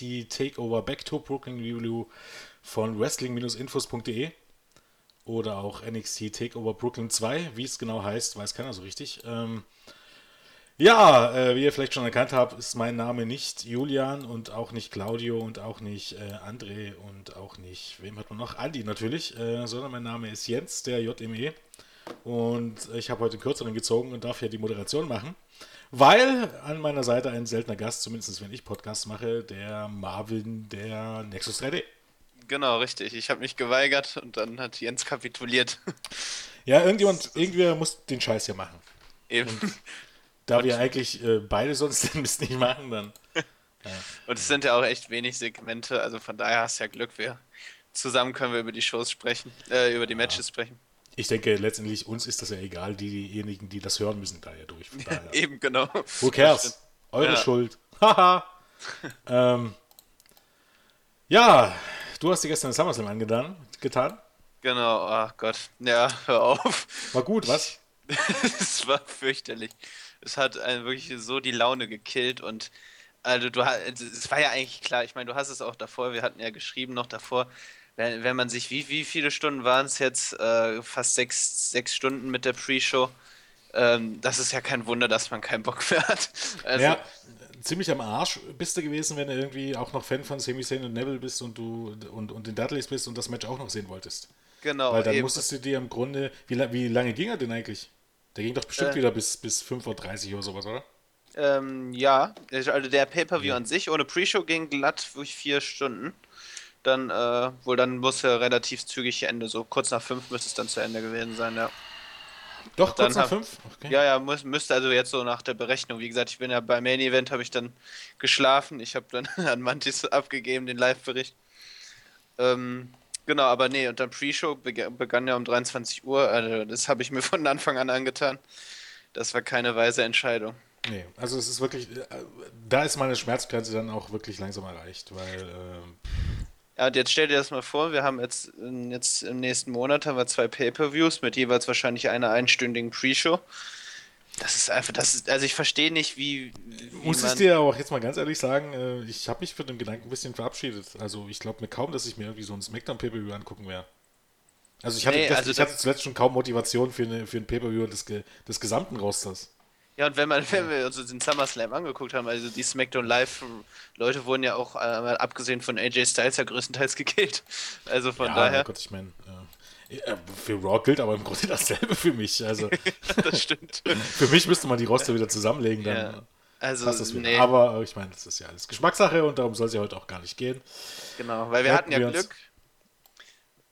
die Takeover Back to Brooklyn Review von wrestling-infos.de oder auch NXT Takeover Brooklyn 2, wie es genau heißt, weiß keiner so richtig. Ähm, ja, äh, wie ihr vielleicht schon erkannt habt, ist mein Name nicht Julian und auch nicht Claudio und auch nicht äh, André und auch nicht, wem hat man noch? Andi natürlich, äh, sondern mein Name ist Jens, der JME. Und ich habe heute einen kürzeren gezogen und darf hier die Moderation machen, weil an meiner Seite ein seltener Gast, zumindest wenn ich Podcasts mache, der Marvin der Nexus 3D. Genau, richtig. Ich habe mich geweigert und dann hat Jens kapituliert. Ja, irgendjemand, irgendwer muss den Scheiß hier machen. Eben. Und da wir eigentlich äh, beide sonst den Mist nicht machen, dann. Ja. Und es sind ja auch echt wenig Segmente, also von daher hast du ja Glück. Wir zusammen können wir über die Shows sprechen, äh, über die Matches ja. sprechen. Ich denke, letztendlich uns ist das ja egal, diejenigen, die das hören müssen, da ja durch. Daher. Eben, genau. Who cares? Eure ja. Schuld. Haha. ähm, ja, du hast dir gestern den SummerSlam angetan. Getan? Genau, ach Gott. Ja, hör auf. War gut, was? Es war fürchterlich. Es hat einen wirklich so die Laune gekillt und also du es war ja eigentlich klar, ich meine, du hast es auch davor, wir hatten ja geschrieben noch davor, wenn, wenn man sich, wie, wie viele Stunden waren es jetzt? Äh, fast sechs, sechs Stunden mit der Pre-Show. Ähm, das ist ja kein Wunder, dass man keinen Bock mehr hat. Also, ja, ziemlich am Arsch bist du gewesen, wenn du irgendwie auch noch Fan von Sami Zayn und Neville bist und du und, und den Dudleys bist und das Match auch noch sehen wolltest. Genau. Weil dann eben. musstest du dir im Grunde, wie, wie lange ging er denn eigentlich? Der ging doch bestimmt äh, wieder bis, bis 5.30 Uhr oder sowas, oder? Ähm, ja, also der Pay-Per-View ja. an sich ohne Pre-Show ging glatt durch vier Stunden. Dann, äh, wohl dann muss er relativ zügig Ende, so kurz nach fünf müsste es dann zu Ende gewesen sein, ja. Doch, kurz nach hab, fünf? Okay. Ja, ja, muss, müsste also jetzt so nach der Berechnung. Wie gesagt, ich bin ja beim Main Event, habe ich dann geschlafen. Ich habe dann an Mantis abgegeben, den Live-Bericht. Ähm, genau, aber nee, und dann Pre-Show begann ja um 23 Uhr. Also das habe ich mir von Anfang an angetan. Das war keine weise Entscheidung. Nee, also es ist wirklich, äh, da ist meine Schmerzgrenze dann auch wirklich langsam erreicht, weil äh, ja, und jetzt stell dir das mal vor, wir haben jetzt, jetzt im nächsten Monat haben wir zwei Pay-Per-Views mit jeweils wahrscheinlich einer einstündigen Pre-Show. Das ist einfach, das ist, also ich verstehe nicht, wie. wie Muss ich dir auch jetzt mal ganz ehrlich sagen, äh, ich habe mich für den Gedanken ein bisschen verabschiedet. Also ich glaube mir kaum, dass ich mir irgendwie so ein Smackdown Pay-Per-View angucken werde. Also ich hatte, nee, das, also ich hatte zuletzt schon kaum Motivation für, eine, für ein Pay-Per-View des, des gesamten Rosters. Ja, und wenn, man, wenn wir uns den SummerSlam angeguckt haben, also die SmackDown Live-Leute wurden ja auch, äh, abgesehen von AJ Styles, ja größtenteils gekillt. Also von ja, daher. Gott, ich meine, äh, für Raw gilt aber im Grunde dasselbe für mich. Also, das stimmt. für mich müsste man die Roster wieder zusammenlegen, dann ja. also, passt das wieder. Nee. Aber ich meine, das ist ja alles Geschmackssache und darum soll es ja heute auch gar nicht gehen. Genau, weil wir Hätten hatten ja wir Glück.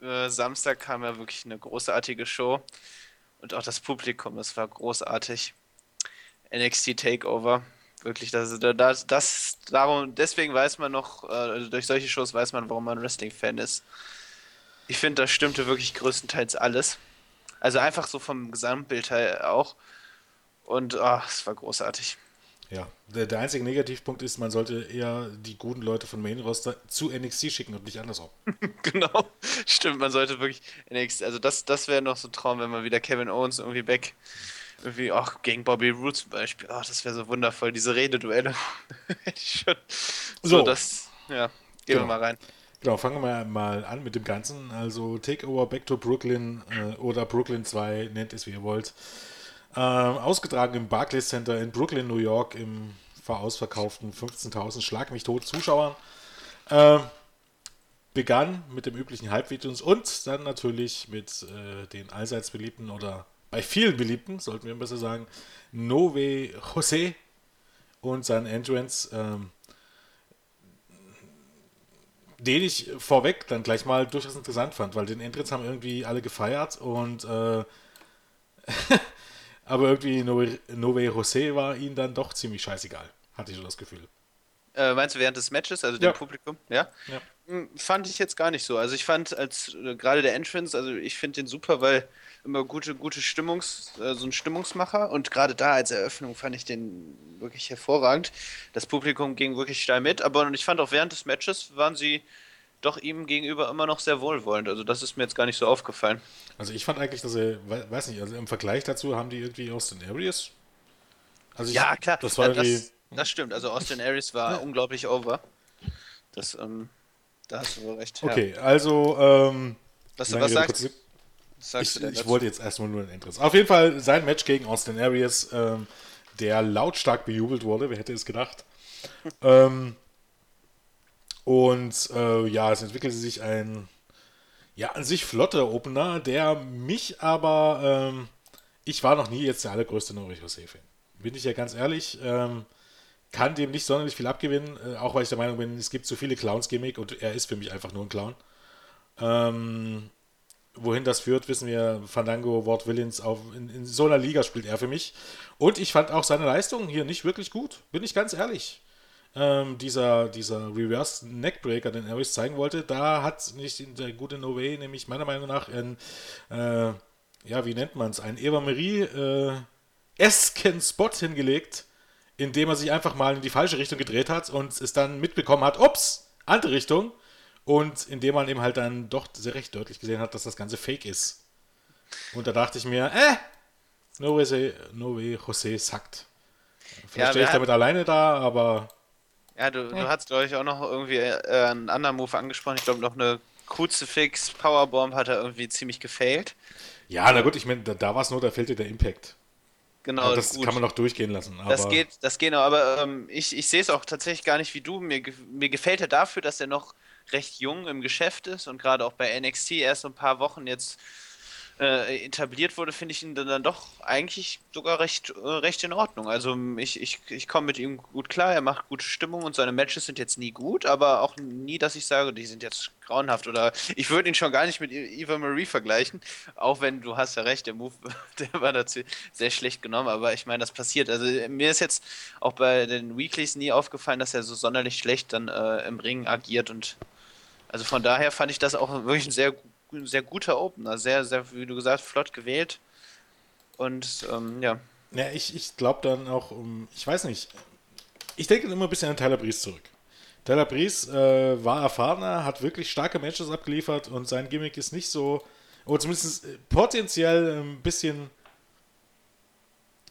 Äh, Samstag kam ja wirklich eine großartige Show. Und auch das Publikum, das war großartig. NXT Takeover. Wirklich, das, das, das, darum, deswegen weiß man noch, äh, durch solche Shows weiß man, warum man Wrestling-Fan ist. Ich finde, das stimmte wirklich größtenteils alles. Also einfach so vom Gesamtbild her auch. Und oh, es war großartig. Ja, der, der, einzige Negativpunkt ist, man sollte eher die guten Leute von Main Roster zu NXT schicken und nicht andersrum. genau, stimmt, man sollte wirklich NXT, also das, das wäre noch so ein Traum, wenn man wieder Kevin Owens irgendwie back irgendwie auch gegen Bobby Roode zum Beispiel. Ach, das wäre so wundervoll, diese Rededuelle. So, so, das, ja, gehen genau. wir mal rein. Genau, fangen wir mal an mit dem Ganzen. Also Takeover Back to Brooklyn äh, oder Brooklyn 2, nennt es wie ihr wollt. Ähm, ausgetragen im Barclays Center in Brooklyn, New York, im verausverkauften 15.000 Schlag mich tot Zuschauern. Ähm, begann mit dem üblichen Halbvideos und dann natürlich mit äh, den allseits beliebten oder bei vielen beliebten, sollten wir besser sagen, Nove Jose und sein Entrance, ähm, den ich vorweg dann gleich mal durchaus interessant fand, weil den Entrance haben irgendwie alle gefeiert und äh, aber irgendwie Nove, Nove Jose war ihnen dann doch ziemlich scheißegal, hatte ich so das Gefühl. Äh, meinst du während des Matches, also dem ja. Publikum? Ja? ja. Hm, fand ich jetzt gar nicht so. Also ich fand als äh, gerade der Entrance, also ich finde den super, weil immer gute, gute Stimmungs, äh, so ein Stimmungsmacher und gerade da als Eröffnung fand ich den wirklich hervorragend. Das Publikum ging wirklich steil mit, aber ich fand auch während des Matches waren sie doch ihm gegenüber immer noch sehr wohlwollend. Also das ist mir jetzt gar nicht so aufgefallen. Also ich fand eigentlich, dass er, weiß nicht, also im Vergleich dazu haben die irgendwie Austin Aries. Also ich, ja, klar. Das, war ja, das, das stimmt. Also Austin Aries war unglaublich over. Das, ähm, da hast du wohl recht. Okay, ja. also, ähm, was, was sagst, sagst ich, du Ich wollte jetzt erstmal nur ein Interesse. Auf jeden Fall sein Match gegen Austin Aries, ähm, der lautstark bejubelt wurde, wer hätte es gedacht. ähm, und äh, ja, es entwickelte sich ein ja, an sich flotter Opener, der mich aber, ähm, ich war noch nie jetzt der allergrößte Norwich José-Fan. Bin ich ja ganz ehrlich, ähm, kann dem nicht sonderlich viel abgewinnen, äh, auch weil ich der Meinung bin, es gibt zu viele Clowns-Gimmick und er ist für mich einfach nur ein Clown. Ähm, wohin das führt, wissen wir. Fandango, Ward Willens, auf, in, in, so einer Liga spielt er für mich. Und ich fand auch seine Leistung hier nicht wirklich gut, bin ich ganz ehrlich ähm, dieser, dieser Reverse Neckbreaker, den Aris zeigen wollte, da hat nicht der gute No Way, nämlich meiner Meinung nach ein, äh, ja, wie nennt man es, ein Eva Marie äh, esken Spot hingelegt, indem er sich einfach mal in die falsche Richtung gedreht hat und es dann mitbekommen hat, ups, andere Richtung. Und indem man eben halt dann doch sehr recht deutlich gesehen hat, dass das Ganze fake ist. Und da dachte ich mir, äh, no way, no way José sackt. Vielleicht ja, stehe ich damit alleine da, aber ja, du, du hast, glaube ich, auch noch irgendwie äh, einen anderen Move angesprochen. Ich glaube, noch eine Crucifix Powerbomb hat er irgendwie ziemlich gefailt. Ja, na gut, ich meine, da, da war es nur, da fehlte der Impact. Genau, ja, das gut. kann man noch durchgehen lassen. das geht, das geht noch, aber ähm, ich, ich sehe es auch tatsächlich gar nicht wie du. Mir, mir gefällt er dafür, dass er noch recht jung im Geschäft ist und gerade auch bei NXT erst ein paar Wochen jetzt äh, etabliert wurde, finde ich ihn dann doch eigentlich sogar recht, äh, recht in Ordnung. Also ich, ich, ich komme mit ihm gut klar, er macht gute Stimmung und seine Matches sind jetzt nie gut, aber auch nie, dass ich sage, die sind jetzt grauenhaft oder ich würde ihn schon gar nicht mit Eva Marie vergleichen, auch wenn du hast ja recht, der Move, der war dazu sehr schlecht genommen, aber ich meine, das passiert. Also mir ist jetzt auch bei den Weeklies nie aufgefallen, dass er so sonderlich schlecht dann äh, im Ring agiert und also von daher fand ich das auch wirklich ein sehr sehr guter Opener. Sehr, sehr, wie du gesagt flott gewählt. Und ähm, ja. Ja, ich, ich glaube dann auch, um, ich weiß nicht, ich denke immer ein bisschen an Tyler Breeze zurück. Tyler Breeze äh, war erfahrener, hat wirklich starke Matches abgeliefert und sein Gimmick ist nicht so, oder zumindest potenziell ein bisschen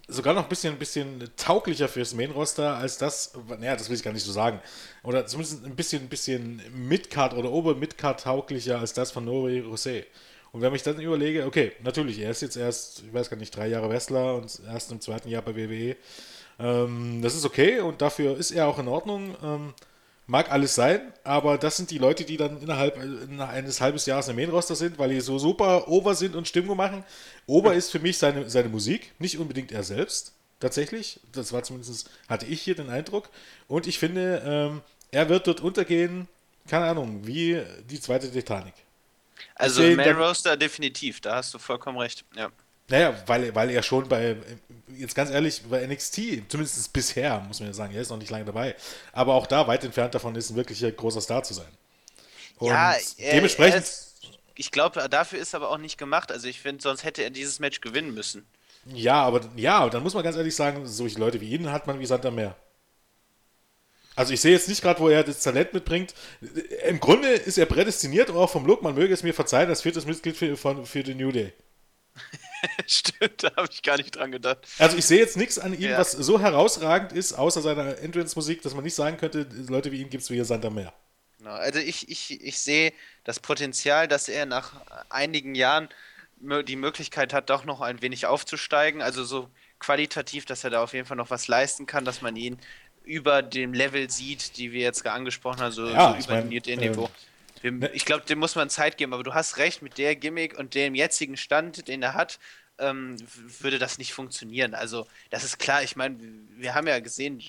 sogar noch ein bisschen, ein bisschen tauglicher fürs Main-Roster als das, naja, das will ich gar nicht so sagen. Oder zumindest ein bisschen, ein bisschen Mid-Card oder Ober-Mid-Card tauglicher als das von Nori Rosé. Und wenn ich dann überlege, okay, natürlich, er ist jetzt erst, ich weiß gar nicht, drei Jahre Wrestler und erst im zweiten Jahr bei WWE. Ähm, das ist okay und dafür ist er auch in Ordnung. Ähm, Mag alles sein, aber das sind die Leute, die dann innerhalb eines halben Jahres im Main-Roster sind, weil die so super over sind und Stimmung machen. Ober ist für mich seine, seine Musik, nicht unbedingt er selbst, tatsächlich. Das war zumindest, hatte ich hier den Eindruck. Und ich finde, ähm, er wird dort untergehen, keine Ahnung, wie die zweite Titanic. Also im Main-Roster definitiv, da hast du vollkommen recht, ja. Naja, weil, weil er schon bei, jetzt ganz ehrlich, bei NXT, zumindest bisher, muss man ja sagen, er ist noch nicht lange dabei, aber auch da weit entfernt davon ist, ein wirklicher großer Star zu sein. Und ja, er, dementsprechend. Er ist, ich glaube, dafür ist aber auch nicht gemacht. Also ich finde, sonst hätte er dieses Match gewinnen müssen. Ja, aber ja, dann muss man ganz ehrlich sagen, solche Leute wie ihn hat man wie Sand am Meer. Also ich sehe jetzt nicht gerade, wo er das Talent mitbringt. Im Grunde ist er prädestiniert, auch vom Look, man möge es mir verzeihen, als viertes Mitglied für, für, für den New Day. Stimmt, da habe ich gar nicht dran gedacht. Also ich sehe jetzt nichts an ihm, ja. was so herausragend ist, außer seiner Entrance-Musik, dass man nicht sagen könnte, Leute wie ihn gibt es wie Santa Meer. Genau, also ich, ich, ich sehe das Potenzial, dass er nach einigen Jahren die Möglichkeit hat, doch noch ein wenig aufzusteigen. Also so qualitativ, dass er da auf jeden Fall noch was leisten kann, dass man ihn über dem Level sieht, die wir jetzt angesprochen haben, so, ja, so über mein, dem Niveau. Äh, dem, ne? ich glaube, dem muss man Zeit geben, aber du hast recht, mit der Gimmick und dem jetzigen Stand, den er hat, ähm, würde das nicht funktionieren. Also, das ist klar, ich meine, wir haben ja gesehen,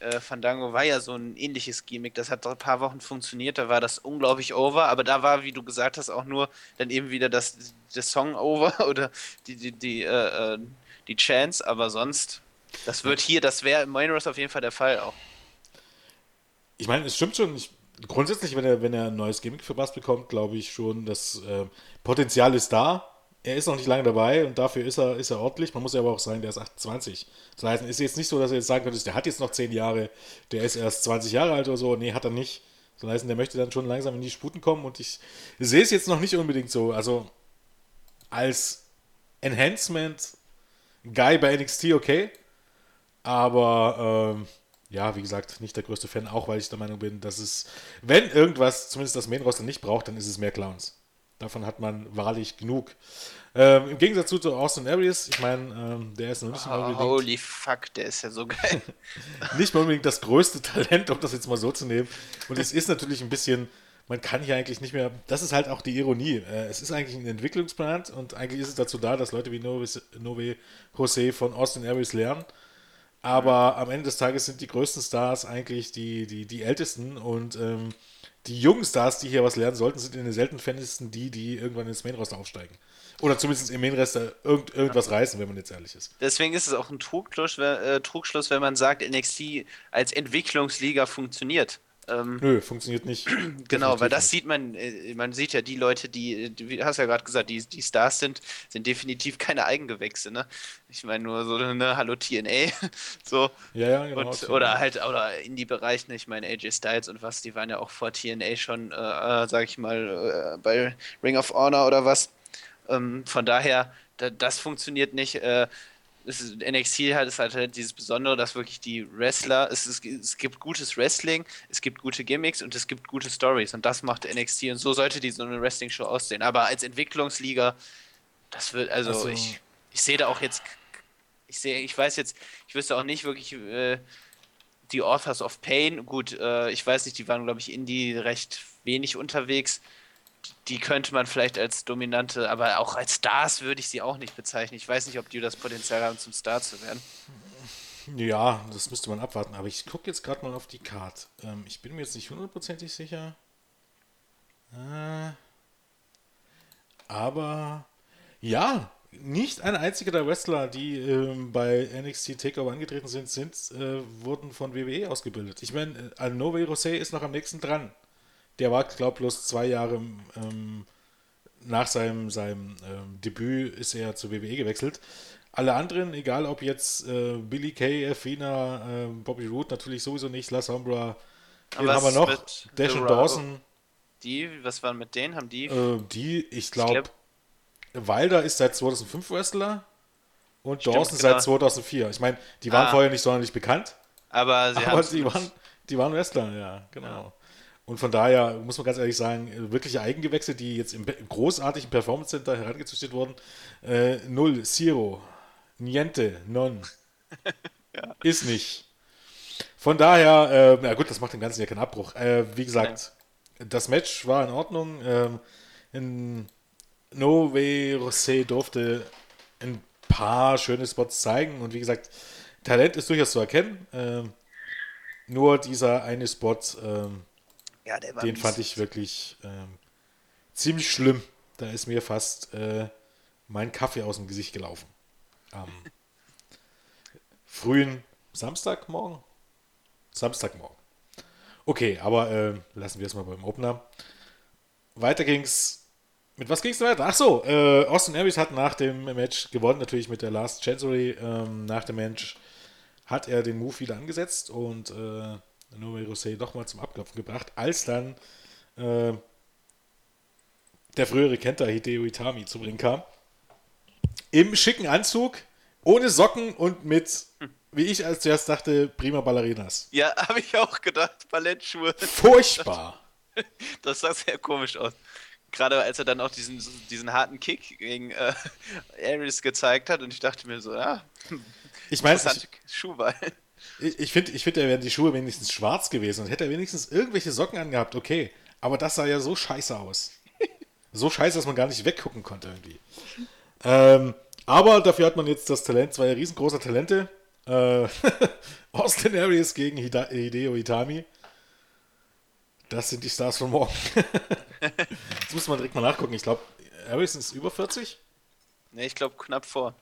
äh, Fandango war ja so ein ähnliches Gimmick, das hat ein paar Wochen funktioniert, da war das unglaublich over, aber da war, wie du gesagt hast, auch nur dann eben wieder das, das Song over oder die, die, die, äh, äh, die Chance, aber sonst, das wird hier, das wäre im Main auf jeden Fall der Fall auch. Ich meine, es stimmt schon, ich grundsätzlich, wenn er, wenn er ein neues Gimmick für Bass bekommt, glaube ich schon, das äh, Potenzial ist da. Er ist noch nicht lange dabei und dafür ist er, ist er ordentlich. Man muss ja aber auch sagen, der ist 28. Das heißt, es ist jetzt nicht so, dass er jetzt sagen könnte, der hat jetzt noch 10 Jahre, der ist erst 20 Jahre alt oder so. Nee, hat er nicht. Das heißt, der möchte dann schon langsam in die Sputen kommen und ich sehe es jetzt noch nicht unbedingt so. Also als Enhancement Guy bei NXT okay, aber ähm, ja, wie gesagt, nicht der größte Fan, auch weil ich der Meinung bin, dass es, wenn irgendwas zumindest das Main Roster nicht braucht, dann ist es mehr Clowns. Davon hat man wahrlich genug. Ähm, Im Gegensatz zu Austin Aries, ich meine, ähm, der ist noch nicht oh, mal unbedingt. Holy fuck, der ist ja so geil. nicht mal unbedingt das größte Talent, um das jetzt mal so zu nehmen. Und es ist natürlich ein bisschen, man kann hier eigentlich nicht mehr, das ist halt auch die Ironie. Äh, es ist eigentlich ein Entwicklungsplan und eigentlich ist es dazu da, dass Leute wie Nove, Nove Jose von Austin Aries lernen. Aber am Ende des Tages sind die größten Stars eigentlich die, die, die ältesten und ähm, die jungen Stars, die hier was lernen sollten, sind in den seltenen Fällen die, die irgendwann ins Main-Roster aufsteigen. Oder zumindest im Main-Roster irgend, irgendwas reißen, wenn man jetzt ehrlich ist. Deswegen ist es auch ein Trugschluss, äh, Trugschluss, wenn man sagt, NXT als Entwicklungsliga funktioniert. Ähm, Nö, funktioniert nicht. genau, weil das nicht. sieht man, äh, man sieht ja die Leute, die, du hast ja gerade gesagt, die, die Stars sind, sind definitiv keine Eigengewächse, ne? Ich meine nur so, ne, hallo TNA, so. Ja, ja, genau. Und, oder halt, oder Indie-Bereich, ne, ich meine AJ Styles und was, die waren ja auch vor TNA schon, äh, äh, sag ich mal, äh, bei Ring of Honor oder was. Ähm, von daher, da, das funktioniert nicht. Äh, ist, NXT hat es halt dieses Besondere, dass wirklich die Wrestler, es, ist, es gibt gutes Wrestling, es gibt gute Gimmicks und es gibt gute Stories. Und das macht NXT und so sollte die so eine Wrestling-Show aussehen. Aber als Entwicklungsliga, das wird, also, also ich, ich sehe da auch jetzt, ich sehe, ich weiß jetzt, ich wüsste auch nicht wirklich, äh, die Authors of Pain, gut, äh, ich weiß nicht, die waren, glaube ich, Indie recht wenig unterwegs die könnte man vielleicht als dominante, aber auch als Stars würde ich sie auch nicht bezeichnen. Ich weiß nicht, ob die das Potenzial haben, zum Star zu werden. Ja, das müsste man abwarten. Aber ich gucke jetzt gerade mal auf die Card. Ähm, ich bin mir jetzt nicht hundertprozentig sicher. Äh, aber ja, nicht ein einziger der Wrestler, die ähm, bei NXT Takeover angetreten sind, sind äh, wurden von WWE ausgebildet. Ich meine, äh, Nove Rosé ist noch am nächsten dran der war, glaube ich, bloß zwei Jahre ähm, nach seinem, seinem ähm, Debüt ist er zur WWE gewechselt. Alle anderen, egal ob jetzt äh, Billy Kay, Athena, äh, Bobby Roode, natürlich sowieso nicht, La Sombra, den haben wir noch, Dash und Dawson. Die, was waren mit denen? Haben die? Äh, die, ich glaube, glaub, Wilder ist seit 2005 Wrestler und Stimmt, Dawson genau. seit 2004. Ich meine, die waren ah. vorher nicht sonderlich bekannt. Aber, sie aber die, waren, die waren Wrestler, ja, genau. Ja. Und von daher muss man ganz ehrlich sagen, wirkliche Eigengewächse, die jetzt im großartigen Performance Center herangezüchtet wurden, äh, null, zero, niente, non. ja. Ist nicht. Von daher, äh, na gut, das macht dem Ganzen ja keinen Abbruch. Äh, wie gesagt, ja. das Match war in Ordnung. Ähm, in Nove Rosé durfte ein paar schöne Spots zeigen und wie gesagt, Talent ist durchaus zu erkennen. Ähm, nur dieser eine Spot, ähm, ja, der war Den mies. fand ich wirklich ähm, ziemlich schlimm. Da ist mir fast äh, mein Kaffee aus dem Gesicht gelaufen. Am frühen Samstagmorgen? Samstagmorgen. Okay, aber äh, lassen wir es mal beim Opener. Weiter ging's. Mit was ging es weiter? Ach so, äh, Austin Aries hat nach dem Match gewonnen, natürlich mit der Last Chancery. Ähm, nach dem Match hat er den Move wieder angesetzt und äh, Noé Rosé nochmal zum Abklopfen gebracht, als dann äh, der frühere Kenta Hideo Itami zu bringen kam. Im schicken Anzug, ohne Socken und mit, wie ich als zuerst dachte, prima Ballerinas. Ja, habe ich auch gedacht, Ballettschuhe. Furchtbar. Das sah sehr komisch aus. Gerade als er dann auch diesen, diesen harten Kick gegen äh, Aries gezeigt hat und ich dachte mir so, ja, ich meine, Schuhwahl. Ich, ich finde, ich find, er wären die Schuhe wenigstens schwarz gewesen und hätte er wenigstens irgendwelche Socken angehabt, okay. Aber das sah ja so scheiße aus. so scheiße, dass man gar nicht weggucken konnte irgendwie. Ähm, aber dafür hat man jetzt das Talent, zwei riesengroße Talente. Äh, Austin Aries gegen Hida Hideo Itami. Das sind die Stars von morgen. Jetzt muss man direkt mal nachgucken. Ich glaube, Aries ist über 40. Ne, ich glaube knapp vor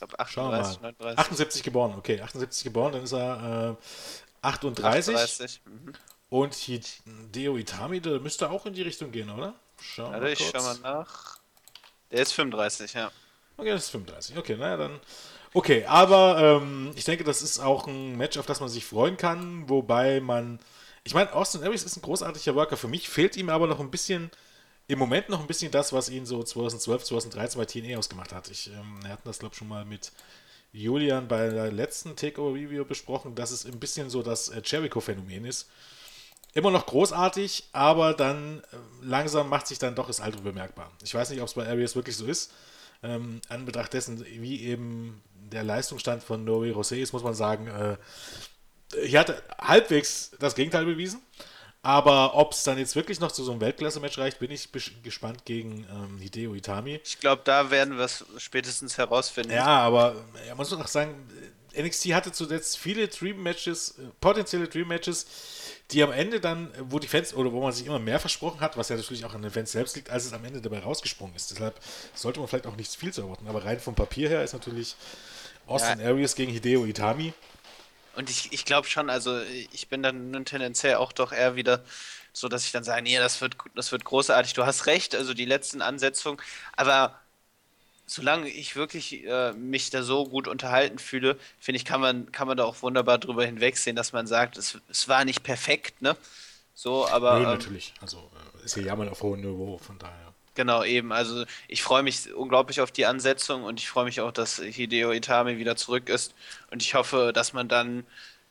glaube 38, 39. 78 geboren, okay. 78 geboren, dann ist er äh, 38. 38. Mhm. Und Hideo Itami, der müsste auch in die Richtung gehen, oder? Schauen wir mal. Ich schau mal nach. Der ist 35, ja. Okay, das ist 35. Okay, naja, dann. Okay, aber ähm, ich denke, das ist auch ein Match, auf das man sich freuen kann, wobei man. Ich meine, Austin Aries ist ein großartiger Worker. Für mich fehlt ihm aber noch ein bisschen im Moment noch ein bisschen das, was ihn so 2012, 2013 bei TNA ausgemacht hat. Ich, ähm, er hat das, glaube ich, schon mal mit Julian bei der letzten Takeover-Review besprochen, dass es ein bisschen so das äh, Jericho-Phänomen ist. Immer noch großartig, aber dann äh, langsam macht sich dann doch das Alter bemerkbar. Ich weiß nicht, ob es bei Arias wirklich so ist. Ähm, an dessen, wie eben der Leistungsstand von Noé Rosé ist, muss man sagen, äh, hier hat halbwegs das Gegenteil bewiesen. Aber ob es dann jetzt wirklich noch zu so einem Weltklasse-Match reicht, bin ich gespannt gegen ähm, Hideo Itami. Ich glaube, da werden wir es spätestens herausfinden. Ja, aber ja, muss man auch sagen, NXT hatte zuletzt viele Dream-Matches, äh, potenzielle Dream-Matches, die am Ende dann, wo die Fans oder wo man sich immer mehr versprochen hat, was ja natürlich auch an den Fans selbst liegt, als es am Ende dabei rausgesprungen ist. Deshalb sollte man vielleicht auch nicht viel zu erwarten. Aber rein vom Papier her ist natürlich Austin ja. Aries gegen Hideo Itami und ich, ich glaube schon, also ich bin dann tendenziell auch doch eher wieder so, dass ich dann sage, nee, das wird, das wird großartig. Du hast recht, also die letzten Ansetzungen, aber solange ich wirklich äh, mich da so gut unterhalten fühle, finde ich, kann man, kann man da auch wunderbar drüber hinwegsehen, dass man sagt, es, es war nicht perfekt, ne? So, aber. Nee, ähm, natürlich. Also äh, ist ja ja mal auf hohem Niveau, von daher. Genau, eben. Also ich freue mich unglaublich auf die Ansetzung und ich freue mich auch, dass Hideo Itami wieder zurück ist. Und ich hoffe, dass man dann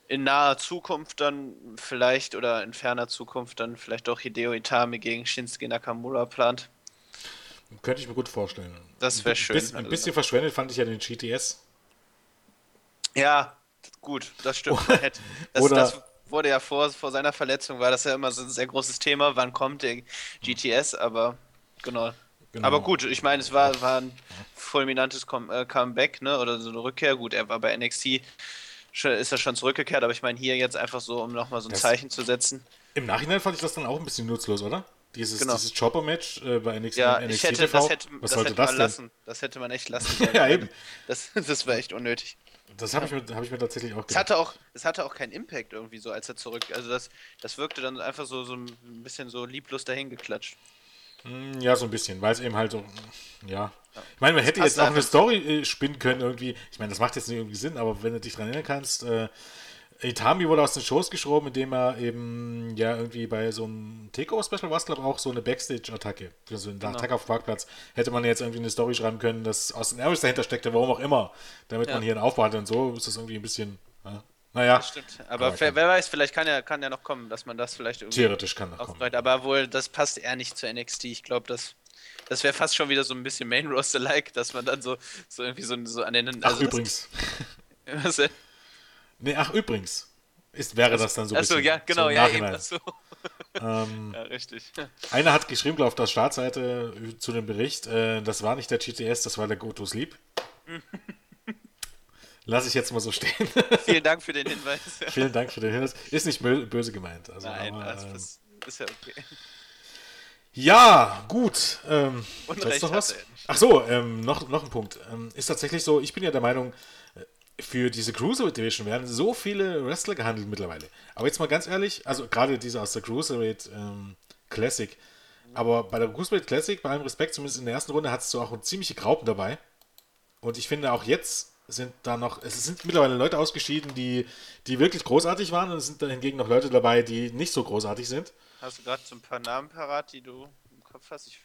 in naher Zukunft dann vielleicht oder in ferner Zukunft dann vielleicht auch Hideo Itami gegen Shinsuke Nakamura plant. Könnte ich mir gut vorstellen. Das wäre schön. Ein also bisschen verschwendet fand ich ja den GTS. Ja, gut, das stimmt. das, Oder das wurde ja vor, vor seiner Verletzung, war das ja immer so ein sehr großes Thema. Wann kommt der GTS? Aber Genau. genau. Aber gut, ich meine, es war, war ein fulminantes äh, Comeback, ne? Oder so eine Rückkehr. Gut, er war bei NXT, ist er schon zurückgekehrt, aber ich meine, hier jetzt einfach so, um nochmal so ein das Zeichen zu setzen. Im Nachhinein fand ich das dann auch ein bisschen nutzlos, oder? Dieses, genau. dieses Chopper-Match äh, bei NXT, ja, NXT ich hätte, TV. Das hätte, Was das sollte hätte das man denn? lassen. Das hätte man echt lassen sollen. ja, eben. Das, das war echt unnötig. Das habe ich, mir, hab ich mir tatsächlich auch gedacht. Es hatte auch, es hatte auch keinen Impact irgendwie so, als er zurück. Also das, das wirkte dann einfach so, so ein bisschen so lieblos dahingeklatscht. Hm, ja, so ein bisschen, weil es eben halt so, ja. Ich meine, man hätte jetzt auch eine Story äh, spinnen können irgendwie. Ich meine, das macht jetzt nicht irgendwie Sinn, aber wenn du dich dran erinnern kannst, äh, Itami wurde aus den Shows geschoben, indem er eben ja irgendwie bei so einem Takeover-Special war es, glaube ich, auch so eine Backstage-Attacke. So eine genau. Attacke auf dem Parkplatz. Hätte man jetzt irgendwie eine Story schreiben können, dass Austin Aries dahinter steckte, warum auch immer, damit ja. man hier einen Aufbau hat und so, ist das irgendwie ein bisschen. Ja. Naja. Das stimmt. Aber, aber wer, weiß, vielleicht kann ja, kann ja noch kommen, dass man das vielleicht irgendwie. Theoretisch kann noch kommen. Aber wohl, das passt eher nicht zu NXT. Ich glaube, das, das wäre fast schon wieder so ein bisschen Main Roster-like, dass man dann so, so irgendwie so, so an den. Also ach, übrigens. Was denn? Nee, ach, übrigens. Ist, wäre das dann so Achso, ja, genau, so ja, eben. Achso. Ähm, ja, richtig. Einer hat geschrieben, glaube ich, auf der Startseite zu dem Bericht, äh, das war nicht der GTS, das war der Go to Sleep. Lass ich jetzt mal so stehen. Vielen Dank für den Hinweis. Vielen Dank für den Hinweis. Ist nicht böse gemeint. Also, Nein, aber, das ist, ist ja okay. Ja, gut. Ähm, Unrecht noch was? Ach so, ähm, noch, noch ein Punkt. Ähm, ist tatsächlich so, ich bin ja der Meinung, äh, für diese Cruiserweight Division werden so viele Wrestler gehandelt mittlerweile. Aber jetzt mal ganz ehrlich, also gerade diese aus der Cruiserweight ähm, Classic. Aber bei der Cruiserweight Classic, bei allem Respekt, zumindest in der ersten Runde, hattest du auch ziemliche Graupen dabei. Und ich finde auch jetzt sind da noch, es sind mittlerweile Leute ausgeschieden, die, die wirklich großartig waren und es sind da hingegen noch Leute dabei, die nicht so großartig sind. Hast du gerade so ein paar Namen parat, die du im Kopf hast? Ich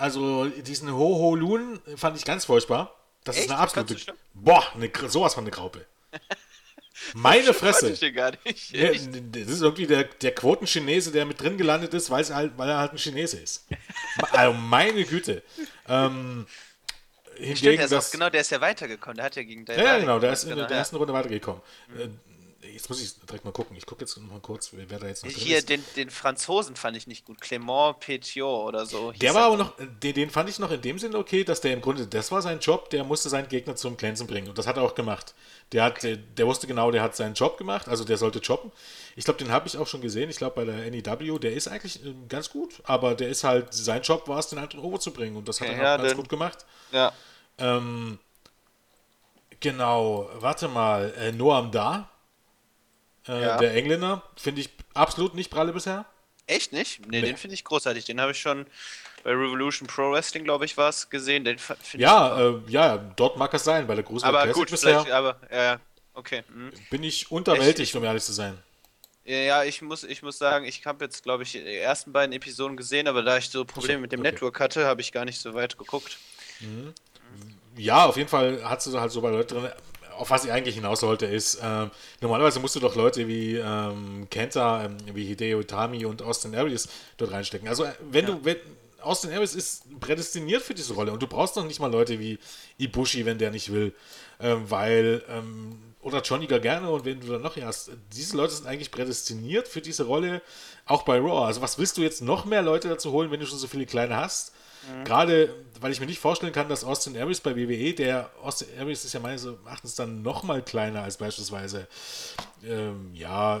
also diesen Ho-Ho Loon fand ich ganz furchtbar. Das Echt? ist eine absolute. Boah, eine, sowas von eine Graupe. Meine Fresse. Ich gar nicht. Ja, das ist irgendwie der, der Quotenchinese, der mit drin gelandet ist, weil, halt, weil er halt ein Chinese ist. also meine Güte. Ähm, hingegen Stimmt, der ist das, genau, der ist ja weitergekommen. Der hat ja gegen Ja, ja genau, der ist in genau, der ersten Runde weitergekommen. Mhm. Jetzt muss ich direkt mal gucken. Ich gucke jetzt mal kurz, wer da jetzt noch Hier, ist. Den, den Franzosen fand ich nicht gut. Clément Pétiot oder so. Der war aber noch, den, den fand ich noch in dem Sinne okay, dass der im Grunde, das war sein Job, der musste seinen Gegner zum Glänzen bringen. Und das hat er auch gemacht. Der, hat, der, der, wusste genau, der hat seinen Job gemacht, also der sollte jobben. Ich glaube, den habe ich auch schon gesehen. Ich glaube, bei der NEW, der ist eigentlich äh, ganz gut, aber der ist halt, sein Job war es, den anderen over zu bringen. Und das hat okay, er ja, ganz den, gut gemacht. Ja. Ähm, genau, warte mal, äh, Noam Da, äh, ja. der Engländer, finde ich absolut nicht pralle bisher. Echt nicht? Nee, nee. den finde ich großartig. Den habe ich schon bei Revolution Pro Wrestling, glaube ich, war gesehen. Den ja, äh, ja, dort mag es sein, bei der großen Aber gut, bisher. Aber, ja, okay. Mhm. Bin ich unterwältigt, um ehrlich zu sein. Ja, ich muss, ich muss sagen, ich habe jetzt, glaube ich, die ersten beiden Episoden gesehen, aber da ich so Probleme mit dem okay. Network hatte, habe ich gar nicht so weit geguckt. Mhm ja, auf jeden Fall hat sie halt so bei Leuten drin. auf was ich eigentlich hinaus wollte, ist, äh, normalerweise musst du doch Leute wie ähm, Kenta, ähm, wie Hideo Itami und Austin Aries dort reinstecken. Also äh, wenn ja. du, wenn, Austin Aries ist prädestiniert für diese Rolle und du brauchst doch nicht mal Leute wie Ibushi, wenn der nicht will, ähm, weil, ähm, oder Johnny Gargano und wenn du dann noch hier hast, diese Leute sind eigentlich prädestiniert für diese Rolle, auch bei Raw. Also was willst du jetzt noch mehr Leute dazu holen, wenn du schon so viele kleine hast? Mhm. Gerade, weil ich mir nicht vorstellen kann, dass Austin Aries bei WWE, der Austin Aries ist ja meines Erachtens dann noch mal kleiner als beispielsweise, ähm, ja,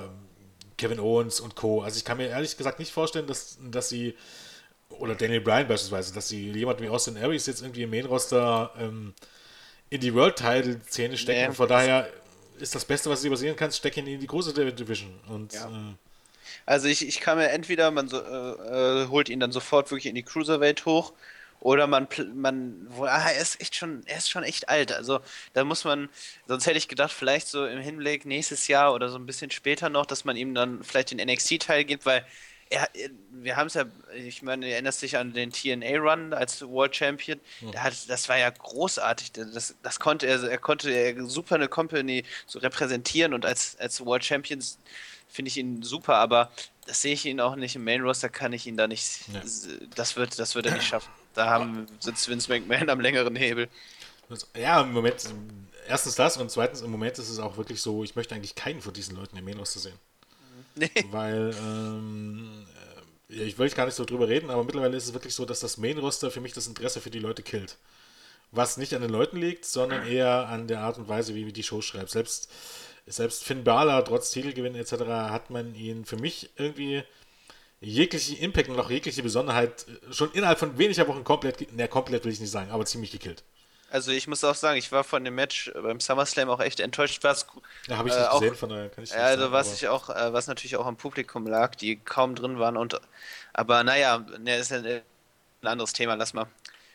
Kevin Owens und Co. Also ich kann mir ehrlich gesagt nicht vorstellen, dass, dass sie, oder Daniel Bryan beispielsweise, dass sie jemand wie Austin Aries jetzt irgendwie im Main-Roster ähm, in die World-Title-Szene stecken. Nee. Von daher ist das Beste, was sie passieren kann, stecken in die große Division. Und ja. äh, also ich, ich kann mir entweder, man so, äh, äh, holt ihn dann sofort wirklich in die Cruiserweight hoch, oder man, man, ah, er ist echt schon, er ist schon echt alt. Also da muss man, sonst hätte ich gedacht, vielleicht so im Hinblick nächstes Jahr oder so ein bisschen später noch, dass man ihm dann vielleicht den NXT-Teil gibt, weil er, wir haben es ja, ich meine, du erinnerst dich an den TNA-Run als World Champion. Hm. Hat, das war ja großartig. Das, das konnte er, er konnte super eine Company so repräsentieren und als, als World Champions finde ich ihn super, aber das sehe ich ihn auch nicht im Main Roster, kann ich ihn da nicht. Ja. Das, wird, das wird er nicht schaffen. Da haben, sitzt Vince McMahon am längeren Hebel. Ja, im Moment, erstens das und zweitens im Moment ist es auch wirklich so, ich möchte eigentlich keinen von diesen Leuten im Main Roster sehen. Nee. Weil, ähm, ja, ich will gar nicht so drüber reden, aber mittlerweile ist es wirklich so, dass das Main Roster für mich das Interesse für die Leute killt. Was nicht an den Leuten liegt, sondern eher an der Art und Weise, wie wir die Show schreiben. Selbst selbst Finn Balor, trotz Titelgewinn etc., hat man ihn für mich irgendwie jegliche Impact und auch jegliche Besonderheit äh, schon innerhalb von weniger Wochen komplett, ne, komplett will ich nicht sagen, aber ziemlich gekillt. Also ich muss auch sagen, ich war von dem Match beim SummerSlam auch echt enttäuscht. Was, ja, habe ich nicht äh, gesehen, von daher kann ich nicht Also sagen, was ich auch, äh, was natürlich auch am Publikum lag, die kaum drin waren und aber naja, ne, ist ja ein anderes Thema, lass mal.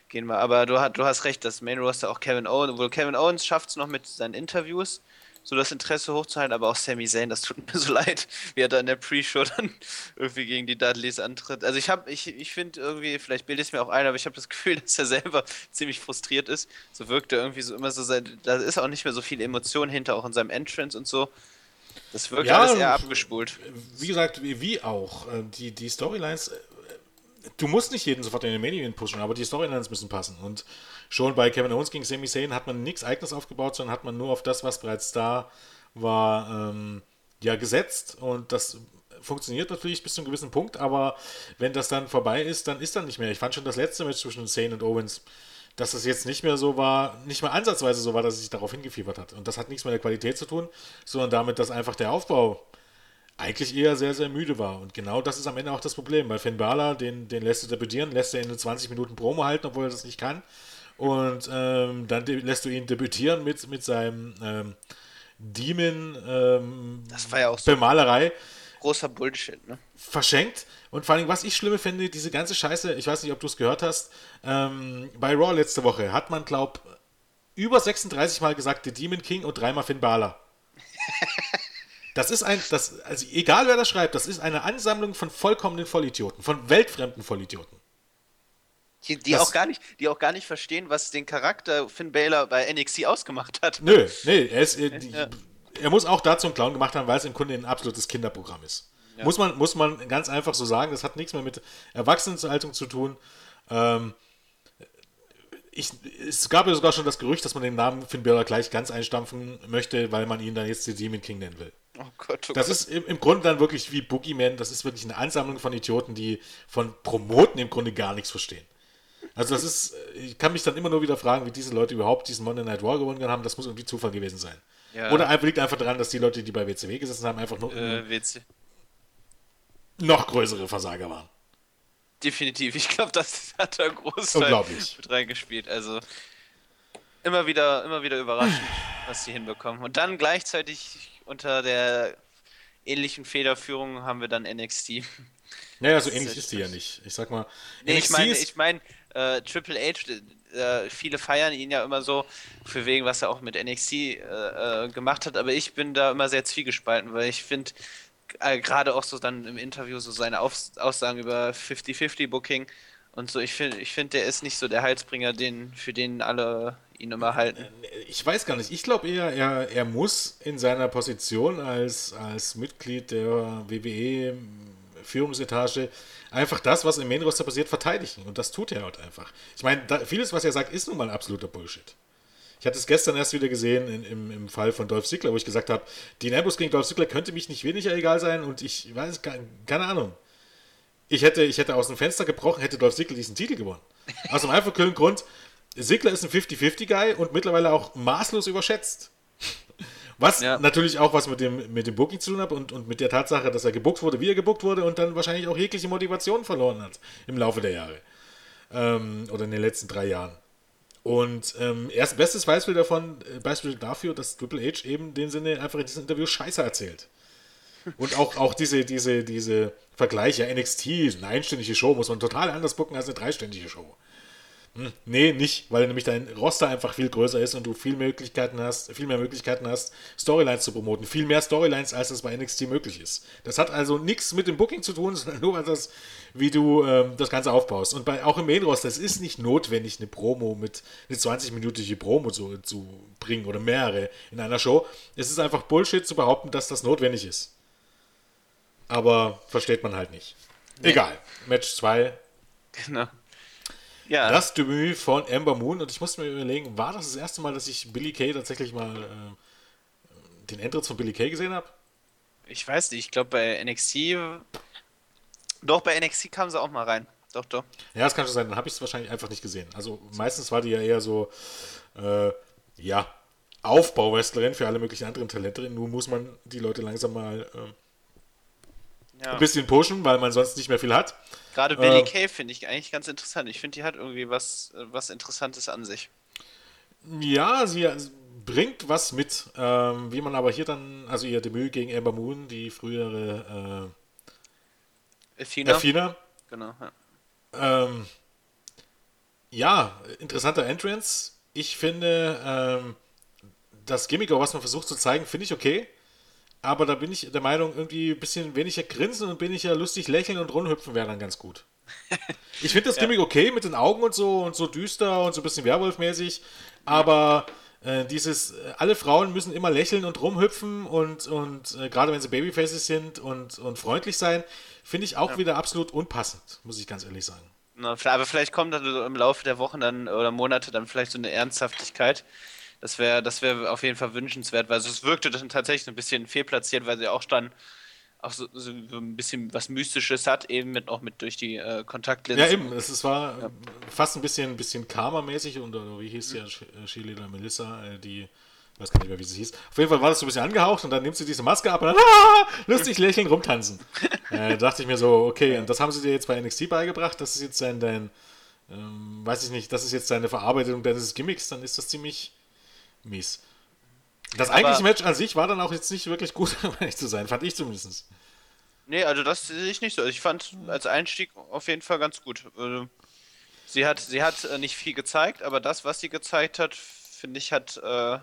Gehen wir. Aber du, du hast recht, das Main Roster auch Kevin Owens, wohl Kevin Owens schafft es noch mit seinen Interviews so das Interesse hochzuhalten, aber auch Sami Zayn, das tut mir so leid, wie er da in der Pre-Show dann irgendwie gegen die Dudleys antritt. Also ich habe, ich, ich finde irgendwie, vielleicht bilde ich es mir auch ein, aber ich habe das Gefühl, dass er selber ziemlich frustriert ist. So wirkt er irgendwie so immer so, sein, da ist auch nicht mehr so viel Emotion hinter, auch in seinem Entrance und so. Das wirkt ja, alles eher abgespult. Wie gesagt, wie auch. Äh, die, die Storylines, äh, du musst nicht jeden sofort in den Main pushen, aber die Storylines müssen passen. Und schon bei Kevin Owens gegen Sami Zayn hat man nichts Eigenes aufgebaut, sondern hat man nur auf das, was bereits da war, ähm, ja, gesetzt. Und das funktioniert natürlich bis zu einem gewissen Punkt, aber wenn das dann vorbei ist, dann ist dann nicht mehr. Ich fand schon das letzte Match zwischen Zayn und Owens, dass es jetzt nicht mehr so war, nicht mal ansatzweise so war, dass es sich darauf hingefiebert hat. Und das hat nichts mit der Qualität zu tun, sondern damit, dass einfach der Aufbau eigentlich eher sehr, sehr müde war. Und genau das ist am Ende auch das Problem. Weil Finn Balor, den, den lässt du debütieren, lässt er in 20 Minuten Promo halten, obwohl er das nicht kann. Und ähm, dann lässt du ihn debütieren mit, mit seinem ähm, Demon ähm, das war ja auch so Bemalerei. Großer Bullshit, ne? Verschenkt. Und vor allem, was ich schlimme finde, diese ganze Scheiße, ich weiß nicht, ob du es gehört hast, ähm, bei Raw letzte Woche hat man, glaub, über 36 Mal gesagt, The Demon King und dreimal Finn Balor. Das ist ein, das, also egal wer das schreibt, das ist eine Ansammlung von vollkommenen Vollidioten, von weltfremden Vollidioten. Die, die auch gar nicht, die auch gar nicht verstehen, was den Charakter Finn Balor bei NXT ausgemacht hat. Nö, nee, er, ist, er, ja. er muss auch dazu einen Clown gemacht haben, weil es im Grunde ein absolutes Kinderprogramm ist. Ja. Muss, man, muss man ganz einfach so sagen, das hat nichts mehr mit Erwachsenenhaltung zu tun. Ähm, ich, es gab ja sogar schon das Gerücht, dass man den Namen Finn Balor gleich ganz einstampfen möchte, weil man ihn dann jetzt die Demon King nennen will. Oh Gott, oh das Gott. ist im, im Grunde dann wirklich wie Boogeyman, das ist wirklich eine Ansammlung von Idioten, die von Promoten im Grunde gar nichts verstehen. Also das ist, ich kann mich dann immer nur wieder fragen, wie diese Leute überhaupt diesen Monday Night War gewonnen haben. Das muss irgendwie Zufall gewesen sein. Ja. Oder liegt einfach daran, dass die Leute, die bei WCW gesessen haben, einfach nur äh, noch größere Versager waren. Definitiv. Ich glaube, das hat da groß mit reingespielt. Also immer wieder, immer wieder überraschend, was sie hinbekommen. Und dann gleichzeitig unter der ähnlichen Federführung haben wir dann NXT. Naja, so ähnlich ist die ja nicht. Ich sag mal. Nee, ich meine, ich meine, äh, Triple H, äh, viele feiern ihn ja immer so, für wegen, was er auch mit NXT äh, äh, gemacht hat, aber ich bin da immer sehr zwiegespalten, weil ich finde, äh, gerade auch so dann im Interview so seine Auf Aussagen über 50-50 Booking und so, ich finde, ich find, der ist nicht so der Heilsbringer, den, für den alle ihn immer halten. Äh, ich weiß gar nicht. Ich glaube eher, er, er muss in seiner Position als, als Mitglied der WWE Führungsetage einfach das, was im Main Roster passiert, verteidigen. Und das tut er halt einfach. Ich meine, vieles, was er sagt, ist nun mal absoluter Bullshit. Ich hatte es gestern erst wieder gesehen in, im, im Fall von Dolph Ziggler, wo ich gesagt habe, die Ambrose gegen Dolph Ziggler könnte mich nicht weniger egal sein und ich weiß, keine Ahnung. Ich hätte, ich hätte aus dem Fenster gebrochen, hätte Dolph Ziggler diesen Titel gewonnen. Aus dem einfachen Grund, Ziggler ist ein 50-50-Guy und mittlerweile auch maßlos überschätzt. Was ja. natürlich auch was mit dem, mit dem Booking zu tun hat und, und mit der Tatsache, dass er gebuckt wurde, wie er gebuckt wurde und dann wahrscheinlich auch jegliche Motivation verloren hat im Laufe der Jahre. Ähm, oder in den letzten drei Jahren. Und ähm, erst bestes Beispiel davon, äh, Beispiel dafür, dass Triple H eben in dem Sinne einfach in diesem Interview Scheiße erzählt. Und auch, auch diese, diese, diese Vergleiche, NXT, eine einstündige Show, muss man total anders gucken als eine dreistündige Show. Hm, nee, nicht, weil nämlich dein Roster einfach viel größer ist und du viel Möglichkeiten hast, viel mehr Möglichkeiten hast, Storylines zu promoten. Viel mehr Storylines, als das bei NXT möglich ist. Das hat also nichts mit dem Booking zu tun, sondern nur das, wie du ähm, das Ganze aufbaust. Und bei, auch im Main Roster, es ist nicht notwendig, eine Promo mit, eine 20-minütige Promo zu, zu bringen oder mehrere in einer Show. Es ist einfach Bullshit zu behaupten, dass das notwendig ist. Aber versteht man halt nicht. Nee. Egal. Match 2. Genau. Ja. Das Debüt von Amber Moon und ich musste mir überlegen, war das das erste Mal, dass ich Billy Kay tatsächlich mal äh, den Entritt von Billy Kay gesehen habe? Ich weiß nicht, ich glaube bei NXT. Doch, bei NXT kam sie auch mal rein. Doch, doch. Ja, das kann schon sein, dann habe ich es wahrscheinlich einfach nicht gesehen. Also meistens war die ja eher so, äh, ja, Aufbauwrestlerin für alle möglichen anderen Talente. Nun muss man die Leute langsam mal äh, ja. ein bisschen pushen, weil man sonst nicht mehr viel hat. Gerade Billy äh, Kay finde ich eigentlich ganz interessant. Ich finde, die hat irgendwie was, was Interessantes an sich. Ja, sie bringt was mit, ähm, wie man aber hier dann, also ihr Debüt gegen Amber Moon, die frühere äh, Athena. Athena. Genau, ja. Ähm, ja, interessanter Entrance. Ich finde, ähm, das Gimmick, was man versucht zu zeigen, finde ich okay. Aber da bin ich der Meinung, irgendwie ein bisschen weniger grinsen und bin ich ja lustig lächeln und rumhüpfen wäre dann ganz gut. Ich finde das Gimmick ja. okay mit den Augen und so und so düster und so ein bisschen Werwolf-mäßig, aber äh, dieses, äh, alle Frauen müssen immer lächeln und rumhüpfen und, und äh, gerade wenn sie Babyfaces sind und, und freundlich sein, finde ich auch ja. wieder absolut unpassend, muss ich ganz ehrlich sagen. Na, aber vielleicht kommt dann im Laufe der Wochen dann oder Monate dann vielleicht so eine Ernsthaftigkeit, das wäre das wär auf jeden Fall wünschenswert, weil es wirkte dann tatsächlich ein bisschen fehlplatziert, weil sie auch dann auch so, so, ein bisschen was Mystisches hat, eben mit auch mit durch die äh, Kontaktlinsen. Ja, eben, es, es war ja. fast ein bisschen, bisschen Karma-mäßig und oder wie hieß mhm. ja Cheerleader Melissa, äh, die ich weiß gar nicht mehr, wie sie hieß. Auf jeden Fall war das so ein bisschen angehaucht und dann nimmt sie diese Maske ab und dann ah, lustig lächeln, rumtanzen. äh, dachte ich mir so, okay, und das haben sie dir jetzt bei NXT beigebracht, das ist jetzt dein, dein ähm, weiß ich nicht, das ist jetzt deine Verarbeitung deines Gimmicks, dann ist das ziemlich mies. Das aber, eigentliche Match an sich war dann auch jetzt nicht wirklich gut, um ehrlich zu sein, fand ich zumindest. Nee, also das sehe ich nicht so. Ich fand als Einstieg auf jeden Fall ganz gut. Also, sie hat, sie hat äh, nicht viel gezeigt, aber das, was sie gezeigt hat, finde ich, hat, äh,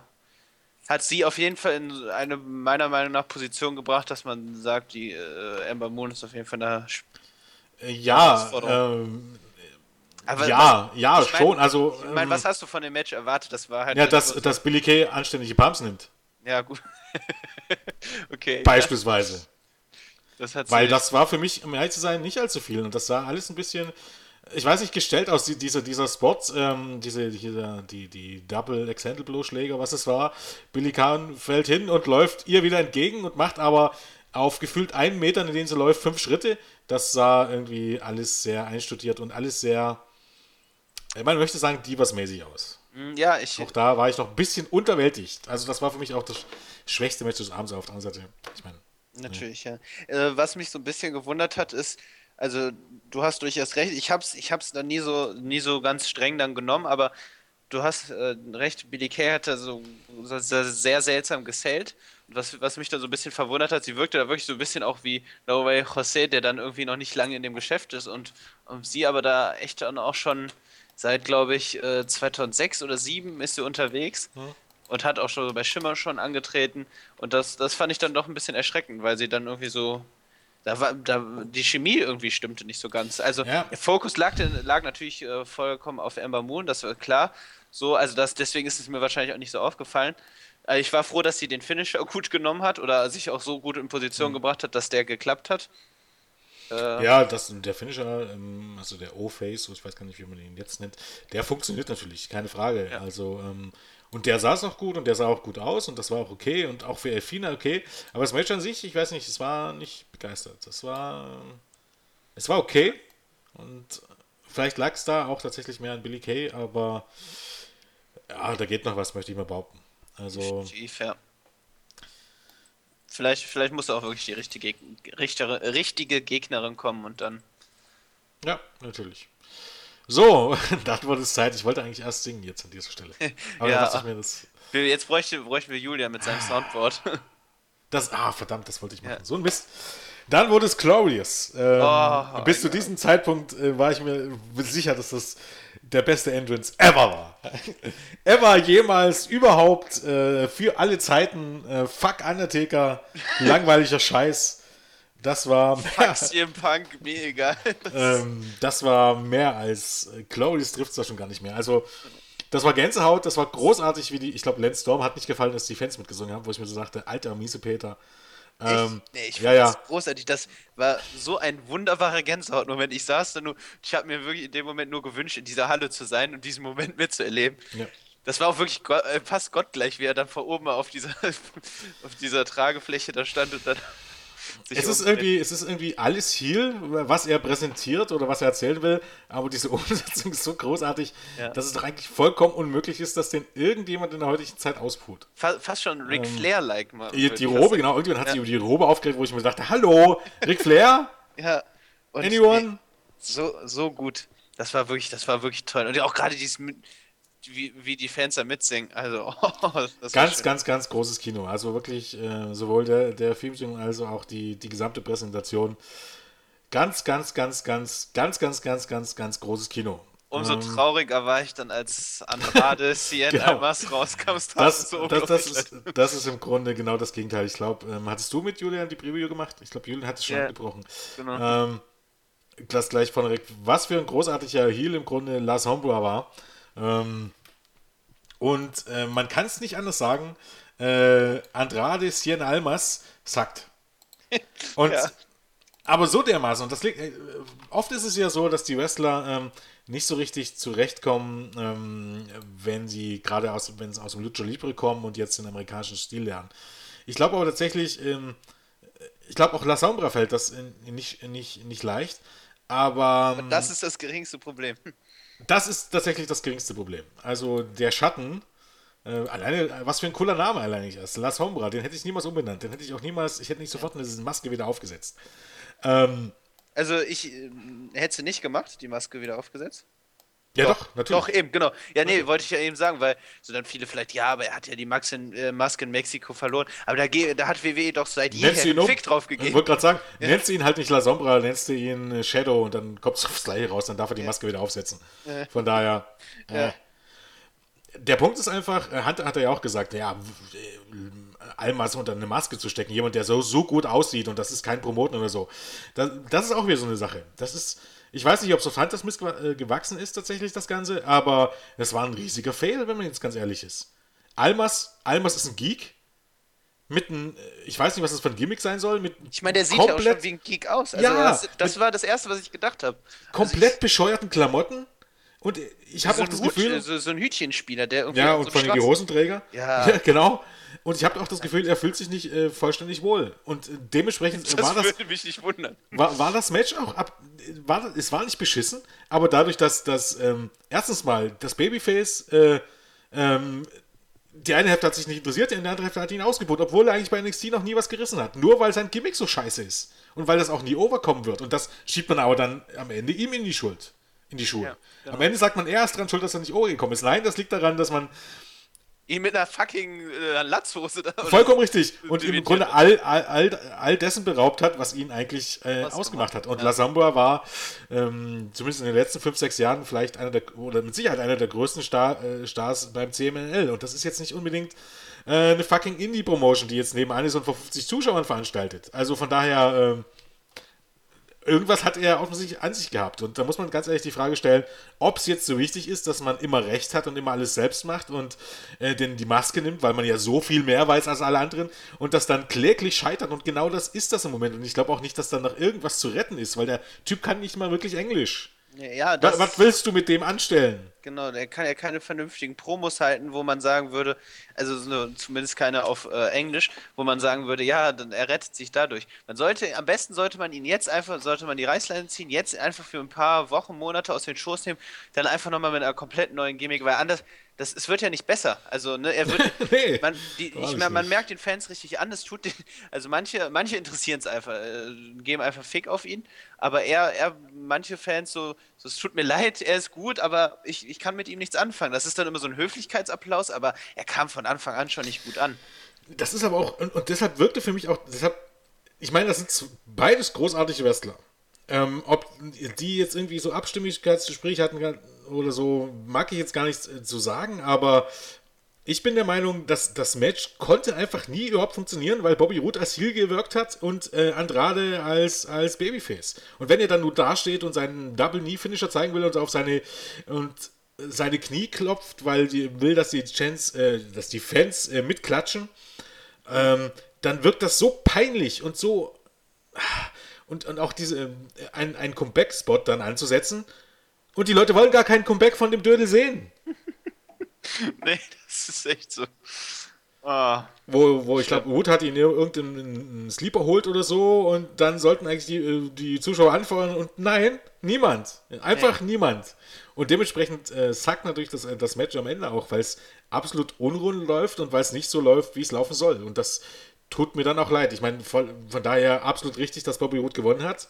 hat sie auf jeden Fall in eine meiner Meinung nach Position gebracht, dass man sagt, die äh, Amber Moon ist auf jeden Fall eine ja, ähm, aber ja, was, ja, schon. Mein, also, ich meine, ähm, was hast du von dem Match erwartet? Das war halt. Ja, dass, dass Billy Kay anständige Pumps nimmt. Ja, gut. okay. Beispielsweise. Das Weil das war für mich, um ehrlich zu sein, nicht allzu viel. Und das sah alles ein bisschen, ich weiß nicht, gestellt aus, dieser, dieser Spot, ähm, diese, diese, die, die Double Extended Blow Schläger, was es war. Billy Kay fällt hin und läuft ihr wieder entgegen und macht aber auf gefühlt einen Meter, in denen sie läuft, fünf Schritte. Das sah irgendwie alles sehr einstudiert und alles sehr man möchte sagen, Divas-mäßig aus. Mm, ja, ich. Auch da war ich noch ein bisschen unterwältigt. Also, das war für mich auch das schwächste Match des Abends auf der anderen Seite. Ich meine. Natürlich, ja. ja. Äh, was mich so ein bisschen gewundert hat, ist, also, du hast durchaus recht. Ich hab's, ich hab's dann nie so, nie so ganz streng dann genommen, aber du hast äh, recht. Billy Kay hat da so, so sehr seltsam gesellt. Was, was mich da so ein bisschen verwundert hat, sie wirkte da wirklich so ein bisschen auch wie No Way Jose, der dann irgendwie noch nicht lange in dem Geschäft ist und, und sie aber da echt dann auch schon Seit, glaube ich, 2006 äh, oder 2007 ist sie unterwegs hm. und hat auch schon bei Schimmer schon angetreten. Und das, das fand ich dann doch ein bisschen erschreckend, weil sie dann irgendwie so. Da war, da, die Chemie irgendwie stimmte nicht so ganz. Also ja. der Fokus lag, lag natürlich äh, vollkommen auf Amber Moon, das war klar. So, also das, deswegen ist es mir wahrscheinlich auch nicht so aufgefallen. Äh, ich war froh, dass sie den Finisher gut genommen hat oder sich auch so gut in Position mhm. gebracht hat, dass der geklappt hat. Äh, ja, das, der Finisher, ähm, also der O-Face, ich weiß gar nicht, wie man ihn jetzt nennt, der funktioniert natürlich, keine Frage. Ja. Also, ähm, und der saß auch gut und der sah auch gut aus und das war auch okay und auch für Elfina okay. Aber das Match an sich, ich weiß nicht, es war nicht begeistert. Das war, es war okay und vielleicht lag es da auch tatsächlich mehr an Billy Kay, aber ja, da geht noch was, möchte ich mal behaupten. Also. Definitiv, ja. Vielleicht, vielleicht muss auch wirklich die richtige, richtige, richtige Gegnerin kommen und dann. Ja, natürlich. So, dann wurde es Zeit. Ich wollte eigentlich erst singen jetzt an dieser Stelle. Aber ja, dachte ich mir das. Jetzt bräuchte, bräuchten wir Julia mit seinem Soundboard. Das, ah, verdammt, das wollte ich machen. Ja. So ein Mist. Dann wurde es Glorious. Ähm, oh, bis zu diesem Zeitpunkt äh, war ich mir sicher, dass das der beste Entrance ever war. ever jemals überhaupt äh, für alle Zeiten. Äh, fuck Undertaker, langweiliger Scheiß. Das war mehr, Fuck Punk, mir egal. ähm, das war mehr als äh, Glorious trifft es da schon gar nicht mehr. Also das war Gänsehaut, das war großartig, wie die, ich glaube, Lance Storm hat nicht gefallen, dass die Fans mitgesungen haben, wo ich mir so sagte, alter, miese Peter. Ähm, ich, nee, ich fand ja, das ja. großartig. Das war so ein wunderbarer Gänsehautmoment. Ich saß da nur, ich habe mir wirklich in dem Moment nur gewünscht, in dieser Halle zu sein und diesen Moment mitzuerleben. Ja. Das war auch wirklich äh, fast gottgleich, wie er dann vor oben auf dieser, auf dieser Tragefläche da stand und dann es ist, irgendwie, es ist irgendwie alles hier, was er präsentiert oder was er erzählen will, aber diese Umsetzung ist so großartig, ja. dass es doch eigentlich vollkommen unmöglich ist, dass den irgendjemand in der heutigen Zeit ausput. Fast schon Ric ähm, Flair-like mal. Die, die Robe, genau, irgendjemand hat ja. sich über die Robe aufgeregt, wo ich mir dachte, hallo, Ric Flair? ja. Und Anyone? so, so gut. Das war wirklich, das war wirklich toll. Und auch gerade dieses wie, wie die Fans da mitsingen. Also, oh, ganz, ganz, ganz großes Kino. Also wirklich äh, sowohl der, der Filmsong als auch die, die gesamte Präsentation. Ganz, ganz, ganz, ganz, ganz, ganz, ganz, ganz, ganz großes Kino. Umso ähm, trauriger war ich dann, als Andrade Cien genau. Almas rauskam. Das, so das, das, ist, das ist im Grunde genau das Gegenteil. Ich glaube, ähm, hattest du mit Julian die Preview gemacht? Ich glaube, Julian hat es schon yeah. gebrochen. Genau. Ähm, das gleich von Rick. Was für ein großartiger Heal im Grunde Lars Hombra war. Ähm, und äh, man kann es nicht anders sagen. Äh, Andrade Cien Almas sagt. Und, ja. Aber so dermaßen. Und das liegt, äh, oft ist es ja so, dass die Wrestler ähm, nicht so richtig zurechtkommen, ähm, wenn sie gerade aus, wenn sie aus dem Lucha Libre kommen und jetzt den amerikanischen Stil lernen. Ich glaube aber tatsächlich, ähm, ich glaube auch La Sombra fällt das in, in nicht, nicht, nicht leicht. Aber, aber das ist das geringste Problem. Das ist tatsächlich das geringste Problem. Also der Schatten, äh, alleine, was für ein cooler Name alleine ist. La Sombra, den hätte ich niemals umbenannt. Den hätte ich auch niemals, ich hätte nicht sofort eine Maske wieder aufgesetzt. Ähm, also ich äh, hätte sie nicht gemacht, die Maske wieder aufgesetzt. Ja, doch, doch, natürlich. Doch, eben, genau. Ja, nee, wollte ich ja eben sagen, weil so dann viele vielleicht, ja, aber er hat ja die Maske in, äh, Maske in Mexiko verloren. Aber da, da hat WWE doch seit jeher einen Fick drauf gegeben. Ich wollte gerade sagen, ja. nennst du ihn halt nicht La Sombra, nennst du ihn äh, Shadow und dann kommst du aufs Gleiche raus, dann darf er die Maske wieder aufsetzen. Ja. Von daher. Äh, der Punkt ist einfach, Hunter hat er ja auch gesagt, ja, Almas unter eine Maske zu stecken, jemand, der so, so gut aussieht und das ist kein Promoten oder so. Das, das ist auch wieder so eine Sache. Das ist ich weiß nicht, ob es auf Hunters gewachsen ist, tatsächlich, das Ganze, aber es war ein riesiger Fail, wenn man jetzt ganz ehrlich ist. Almas, Almas ist ein Geek. Mit einem, ich weiß nicht, was das für ein Gimmick sein soll. Mit ich meine, der sieht ja auch schon wie ein Geek aus. Also ja, das, das war das Erste, was ich gedacht habe. Komplett also ich, bescheuerten Klamotten. Und ich habe so auch das Hut, Gefühl. So, so, ein Hütchenspieler, der irgendwie. Ja, und so allem die Hosenträger. Ja. ja. genau. Und ich habe auch das Gefühl, er fühlt sich nicht äh, vollständig wohl. Und äh, dementsprechend das war das. würde mich nicht wundern. War, war das Match auch ab. War, es war nicht beschissen, aber dadurch, dass das ähm, erstens mal das Babyface. Äh, ähm, die eine Hälfte hat sich nicht interessiert, die andere Hälfte hat ihn ausgeboten, obwohl er eigentlich bei NXT noch nie was gerissen hat. Nur weil sein Gimmick so scheiße ist. Und weil das auch nie overkommen wird. Und das schiebt man aber dann am Ende ihm in die Schuld. In die Schuhe. Ja, genau. Am Ende sagt man, er ist dran schuld, dass er nicht overgekommen ist. Nein, das liegt daran, dass man ihn mit einer fucking äh, Latzhose da. Vollkommen richtig. Und ihm im Grunde all, all, all, all, dessen beraubt hat, was ihn eigentlich äh, ausgemacht hat. Und ja. La Samba war ähm, zumindest in den letzten fünf, sechs Jahren vielleicht einer der, oder mit Sicherheit einer der größten Star, äh, Stars beim CMLL. Und das ist jetzt nicht unbedingt äh, eine fucking Indie-Promotion, die jetzt neben Anison vor 50 Zuschauern veranstaltet. Also von daher. Irgendwas hat er offensichtlich an sich gehabt. Und da muss man ganz ehrlich die Frage stellen, ob es jetzt so wichtig ist, dass man immer recht hat und immer alles selbst macht und äh, den die Maske nimmt, weil man ja so viel mehr weiß als alle anderen und das dann kläglich scheitert. Und genau das ist das im Moment. Und ich glaube auch nicht, dass da noch irgendwas zu retten ist, weil der Typ kann nicht mal wirklich Englisch. Ja, was, was willst du mit dem anstellen? Genau, der kann ja keine vernünftigen Promos halten, wo man sagen würde, also so, zumindest keine auf äh, Englisch, wo man sagen würde, ja, dann er rettet sich dadurch. Man sollte, am besten sollte man ihn jetzt einfach, sollte man die Reißleine ziehen, jetzt einfach für ein paar Wochen, Monate aus den Schoß nehmen, dann einfach nochmal mit einer komplett neuen Gimmick, weil anders, das, es wird ja nicht besser. Also, ne, er wird. nee, man, die, ich, man, man, merkt den Fans richtig an, es tut den, also manche, manche interessieren es einfach, äh, geben einfach Fick auf ihn, aber er, er, manche Fans so, so, es tut mir leid, er ist gut, aber ich, ich kann mit ihm nichts anfangen. Das ist dann immer so ein Höflichkeitsapplaus, aber er kam von Anfang an schon nicht gut an. Das ist aber auch, und, und deshalb wirkte für mich auch, deshalb, ich meine, das sind beides großartige Wrestler. Ähm, ob die jetzt irgendwie so Abstimmigkeitsgespräche hatten oder so, mag ich jetzt gar nichts äh, zu sagen, aber ich bin der Meinung, dass das Match konnte einfach nie überhaupt funktionieren, weil Bobby Roode als Heel gewirkt hat und äh, Andrade als, als Babyface. Und wenn er dann nur dasteht und seinen Double Knee Finisher zeigen will und auf seine und seine Knie klopft, weil die will, dass die Chance, äh, dass die Fans äh, mitklatschen, ähm, dann wirkt das so peinlich und so und, und auch diese, äh, ein, ein Comeback-Spot dann anzusetzen. Und die Leute wollen gar keinen Comeback von dem Dödel sehen. nee, das ist echt so. Ah, wo, wo ich glaube, Wood hat ihn irgendeinen Sleeper holt oder so und dann sollten eigentlich die, äh, die Zuschauer anfeuern und nein, niemand. Einfach nee. niemand. Und dementsprechend äh, sagt natürlich das, äh, das Match am Ende auch, weil es absolut unrund läuft und weil es nicht so läuft, wie es laufen soll. Und das tut mir dann auch leid. Ich meine, von, von daher absolut richtig, dass Bobby Wood gewonnen hat.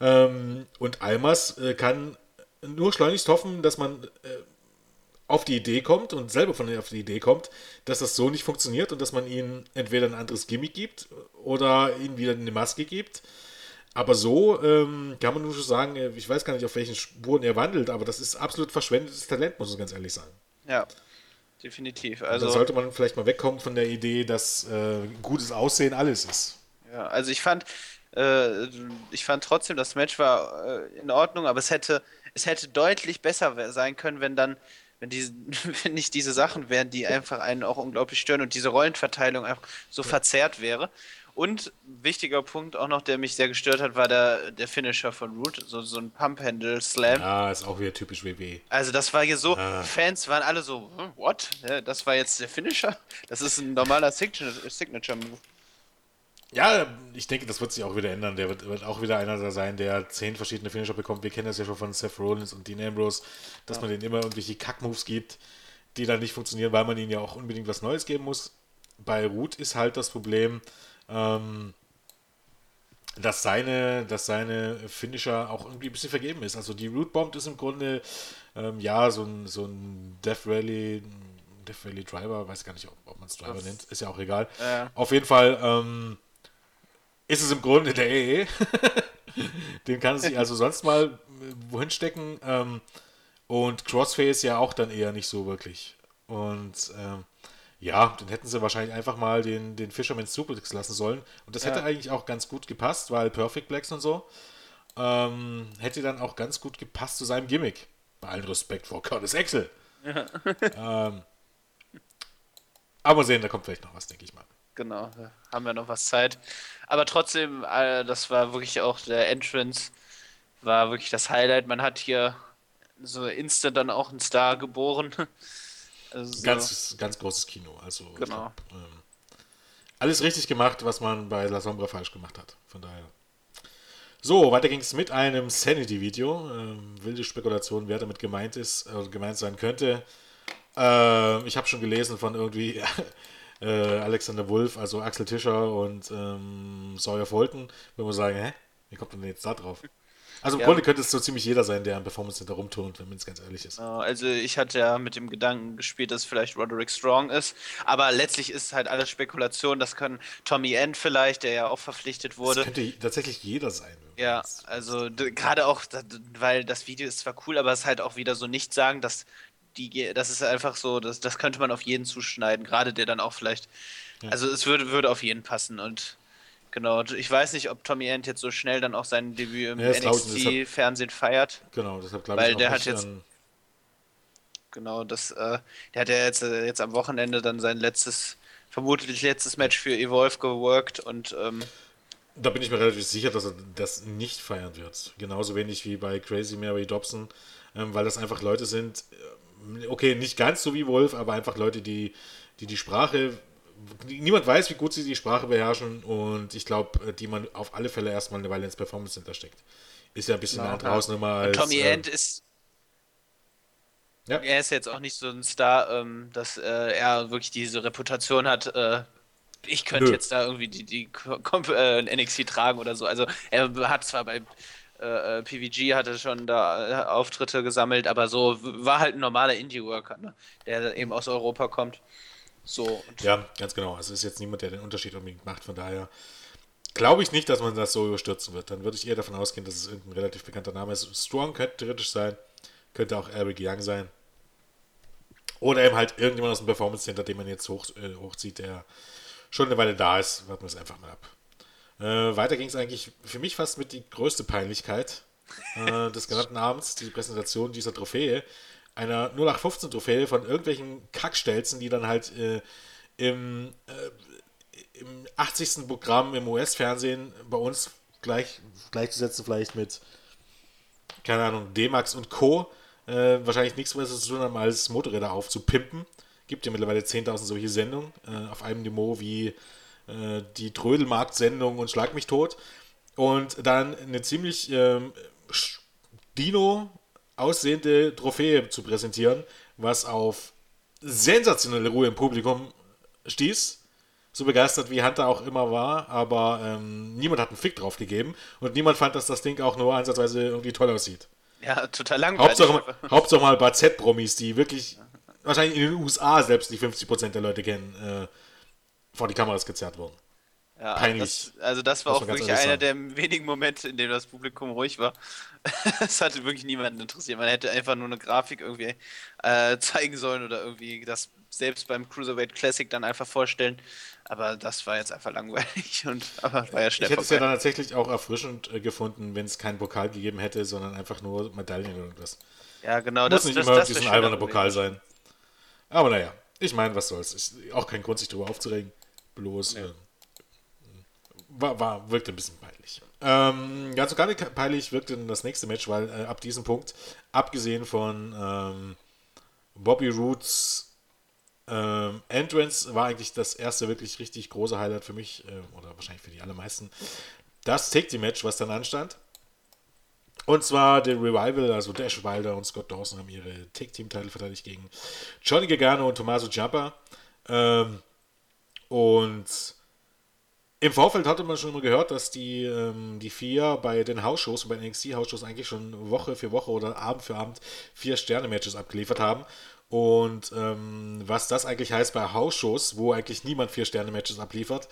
Ähm, und Almas äh, kann nur schleunigst hoffen, dass man äh, auf die Idee kommt und selber von auf die Idee kommt, dass das so nicht funktioniert und dass man ihnen entweder ein anderes Gimmick gibt oder ihnen wieder eine Maske gibt. Aber so ähm, kann man nur schon sagen, äh, ich weiß gar nicht, auf welchen Spuren er wandelt, aber das ist absolut verschwendetes Talent, muss ich ganz ehrlich sagen. Ja, definitiv. Also da sollte man vielleicht mal wegkommen von der Idee, dass äh, gutes Aussehen alles ist. Ja, also ich fand, äh, ich fand trotzdem, das Match war äh, in Ordnung, aber es hätte, es hätte deutlich besser sein können, wenn dann, wenn, diese, wenn nicht diese Sachen wären, die einfach einen auch unglaublich stören und diese Rollenverteilung einfach so ja. verzerrt wäre. Und wichtiger Punkt auch noch, der mich sehr gestört hat, war der, der Finisher von Root, so, so ein Pump-Handle-Slam. Ja, ist auch wieder typisch WW. Also das war hier so, ah. Fans waren alle so, hm, what? Das war jetzt der Finisher? Das ist ein normaler Signature-Move. Ja, ich denke, das wird sich auch wieder ändern. Der wird, wird, auch wieder einer da sein, der zehn verschiedene Finisher bekommt. Wir kennen das ja schon von Seth Rollins und Dean Ambrose, dass ja. man denen immer irgendwelche Kack-Moves gibt, die dann nicht funktionieren, weil man ihnen ja auch unbedingt was Neues geben muss. Bei Root ist halt das Problem, ähm, dass seine, dass seine Finisher auch irgendwie ein bisschen vergeben ist. Also die Root Bomb ist im Grunde ähm, ja so ein, so ein Death Rally, Death Rally Driver, weiß gar nicht, ob, ob man es Driver das, nennt, ist ja auch egal. Äh. Auf jeden Fall ähm, ist es im Grunde der EE. Den kann sich also sonst mal äh, wohin stecken. Ähm, und Crossface ja auch dann eher nicht so wirklich. Und ähm, ja, dann hätten sie wahrscheinlich einfach mal den, den Fisherman's Suplex lassen sollen. Und das ja. hätte eigentlich auch ganz gut gepasst, weil Perfect Blacks und so ähm, hätte dann auch ganz gut gepasst zu seinem Gimmick. Bei allem Respekt vor Curtis Axel. Ja. ähm, aber sehen, da kommt vielleicht noch was, denke ich mal. Genau, haben wir noch was Zeit. Aber trotzdem, äh, das war wirklich auch der Entrance, war wirklich das Highlight. Man hat hier so instant dann auch einen Star geboren. Also ganz, ganz großes Kino. Also genau. Glaub, ähm, alles richtig gemacht, was man bei La Sombra falsch gemacht hat. Von daher. So, weiter ging es mit einem Sanity-Video. Ähm, wilde Spekulation, wer damit gemeint ist, äh, gemeint sein könnte. Äh, ich habe schon gelesen von irgendwie äh, Alexander Wolf, also Axel Tischer und ähm, Sawyer Fulton, wo man sagen, hä, wie kommt man denn jetzt da drauf? Also im ja. Grunde könnte es so ziemlich jeder sein, der am Performance Center rumturnt, wenn man es ganz ehrlich ist. Also ich hatte ja mit dem Gedanken gespielt, dass es vielleicht Roderick Strong ist, aber letztlich ist halt alles Spekulation. Das kann Tommy End vielleicht, der ja auch verpflichtet wurde. Das könnte tatsächlich jeder sein. Ja, also gerade auch, weil das Video ist zwar cool, aber es ist halt auch wieder so nicht sagen, dass die, das ist einfach so, das, das könnte man auf jeden zuschneiden, gerade der dann auch vielleicht. Ja. Also es würde, würde auf jeden passen und Genau, ich weiß nicht, ob Tommy End jetzt so schnell dann auch sein Debüt im ja, NXT-Fernsehen feiert. Genau, deshalb glaube ich Weil der hat jetzt. Genau, das, äh, der hat ja jetzt, äh, jetzt am Wochenende dann sein letztes, vermutlich letztes Match für Evolve geworkt und. Ähm, da bin ich mir relativ sicher, dass er das nicht feiern wird. Genauso wenig wie bei Crazy Mary Dobson, ähm, weil das einfach Leute sind, äh, okay, nicht ganz so wie Wolf, aber einfach Leute, die die, die Sprache niemand weiß, wie gut sie die Sprache beherrschen und ich glaube, die man auf alle Fälle erstmal eine Weile ins Performance Center steckt. Ist ja ein bisschen mehr draußen immer als. Tommy äh, End ist. Ja. Er ist jetzt auch nicht so ein Star, ähm, dass äh, er wirklich diese Reputation hat. Äh, ich könnte Nö. jetzt da irgendwie die, die äh, NXT tragen oder so. Also er hat zwar bei äh, PVG hatte schon da Auftritte gesammelt, aber so war halt ein normaler Indie-Worker, ne? der eben aus Europa kommt. So. Ja, ganz genau. Also ist jetzt niemand, der den Unterschied unbedingt macht. Von daher glaube ich nicht, dass man das so überstürzen wird. Dann würde ich eher davon ausgehen, dass es irgendein relativ bekannter Name ist. Strong könnte theoretisch sein. Könnte auch Eric Young sein. Oder eben halt irgendjemand aus dem Performance Center, den man jetzt hoch, äh, hochzieht, der schon eine Weile da ist. Warten wir es einfach mal ab. Äh, weiter ging es eigentlich für mich fast mit die größte Peinlichkeit äh, des genannten Abends, die Präsentation dieser Trophäe einer 0815-Trophäe von irgendwelchen Kackstelzen, die dann halt äh, im, äh, im 80. Programm im US-Fernsehen bei uns gleich, gleichzusetzen, vielleicht mit, keine Ahnung, D-Max und Co. Äh, wahrscheinlich nichts mehr zu tun haben, als Motorräder aufzupimpen. Gibt ja mittlerweile 10.000 solche Sendungen äh, auf einem Niveau wie äh, die Trödelmarkt-Sendung und Schlag mich tot. Und dann eine ziemlich ähm, Dino aussehende Trophäe zu präsentieren, was auf sensationelle Ruhe im Publikum stieß. So begeistert wie Hunter auch immer war, aber ähm, niemand hat einen Fick drauf gegeben und niemand fand, dass das Ding auch nur ansatzweise irgendwie toll aussieht. Ja, total langweilig. Hauptsache, Hauptsache mal ein paar Z-Promis, die wirklich wahrscheinlich in den USA selbst die 50% der Leute kennen, äh, vor die Kameras gezerrt wurden. Ja, Peinlich. Das, also das war auch wirklich einer der wenigen Momente, in denen das Publikum ruhig war. Es hatte wirklich niemanden interessiert. Man hätte einfach nur eine Grafik irgendwie äh, zeigen sollen oder irgendwie das selbst beim Cruiserweight Classic dann einfach vorstellen. Aber das war jetzt einfach langweilig und aber war ja schnell Ich hätte vorbei. es ja dann tatsächlich auch erfrischend äh, gefunden, wenn es keinen Pokal gegeben hätte, sondern einfach nur Medaillen oder irgendwas. Ja, genau. Muss das, nicht das, immer das diesen alberner Pokal sein. Aber naja, ich meine, was soll's. Ist auch kein Grund, sich darüber aufzuregen. Bloß. Ja. Äh, war, war, wirkte ein bisschen peinlich. Ähm, ganz und gar nicht peinlich wirkte das nächste Match, weil äh, ab diesem Punkt, abgesehen von ähm, Bobby Roots ähm, Entrance, war eigentlich das erste wirklich richtig große Highlight für mich, äh, oder wahrscheinlich für die allermeisten, das Take Team Match, was dann anstand. Und zwar der Revival, also Dash Wilder und Scott Dawson haben ihre Take Team Titel verteidigt gegen Johnny Gargano und Tommaso Ciampa. Ähm, und im Vorfeld hatte man schon immer gehört, dass die, ähm, die vier bei den Hausshows, bei den NXT-Hausshows eigentlich schon Woche für Woche oder Abend für Abend vier Sterne-Matches abgeliefert haben. Und ähm, was das eigentlich heißt bei Hausshows, wo eigentlich niemand vier Sterne-Matches abliefert,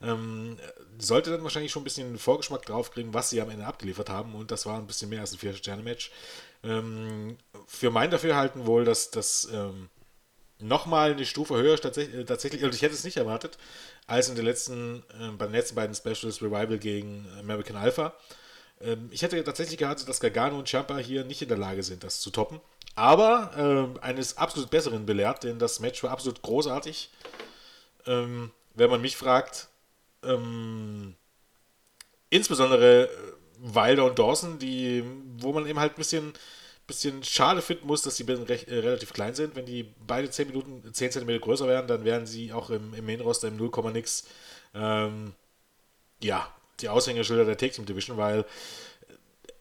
ähm, sollte dann wahrscheinlich schon ein bisschen Vorgeschmack drauf kriegen, was sie am Ende abgeliefert haben. Und das war ein bisschen mehr als ein vier Sterne-Match. Ähm, für mein Dafürhalten wohl, dass das ähm, nochmal eine Stufe höher tatsächlich, äh, tatsächlich, und ich hätte es nicht erwartet, als in den letzten, äh, bei den letzten beiden Specials Revival gegen American Alpha. Ähm, ich hätte tatsächlich gehabt, dass Gargano und Champa hier nicht in der Lage sind, das zu toppen. Aber äh, eines absolut Besseren belehrt, denn das Match war absolut großartig. Ähm, wenn man mich fragt, ähm, insbesondere äh, Wilder und Dawson, die, wo man eben halt ein bisschen bisschen schade finden muss, dass die recht, äh, relativ klein sind. Wenn die beide 10 Minuten, 10 cm größer wären, dann wären sie auch im, im Main-Roster im 0, nix. Ähm, ja, die Aushängeschilder der Take Team Division, weil äh,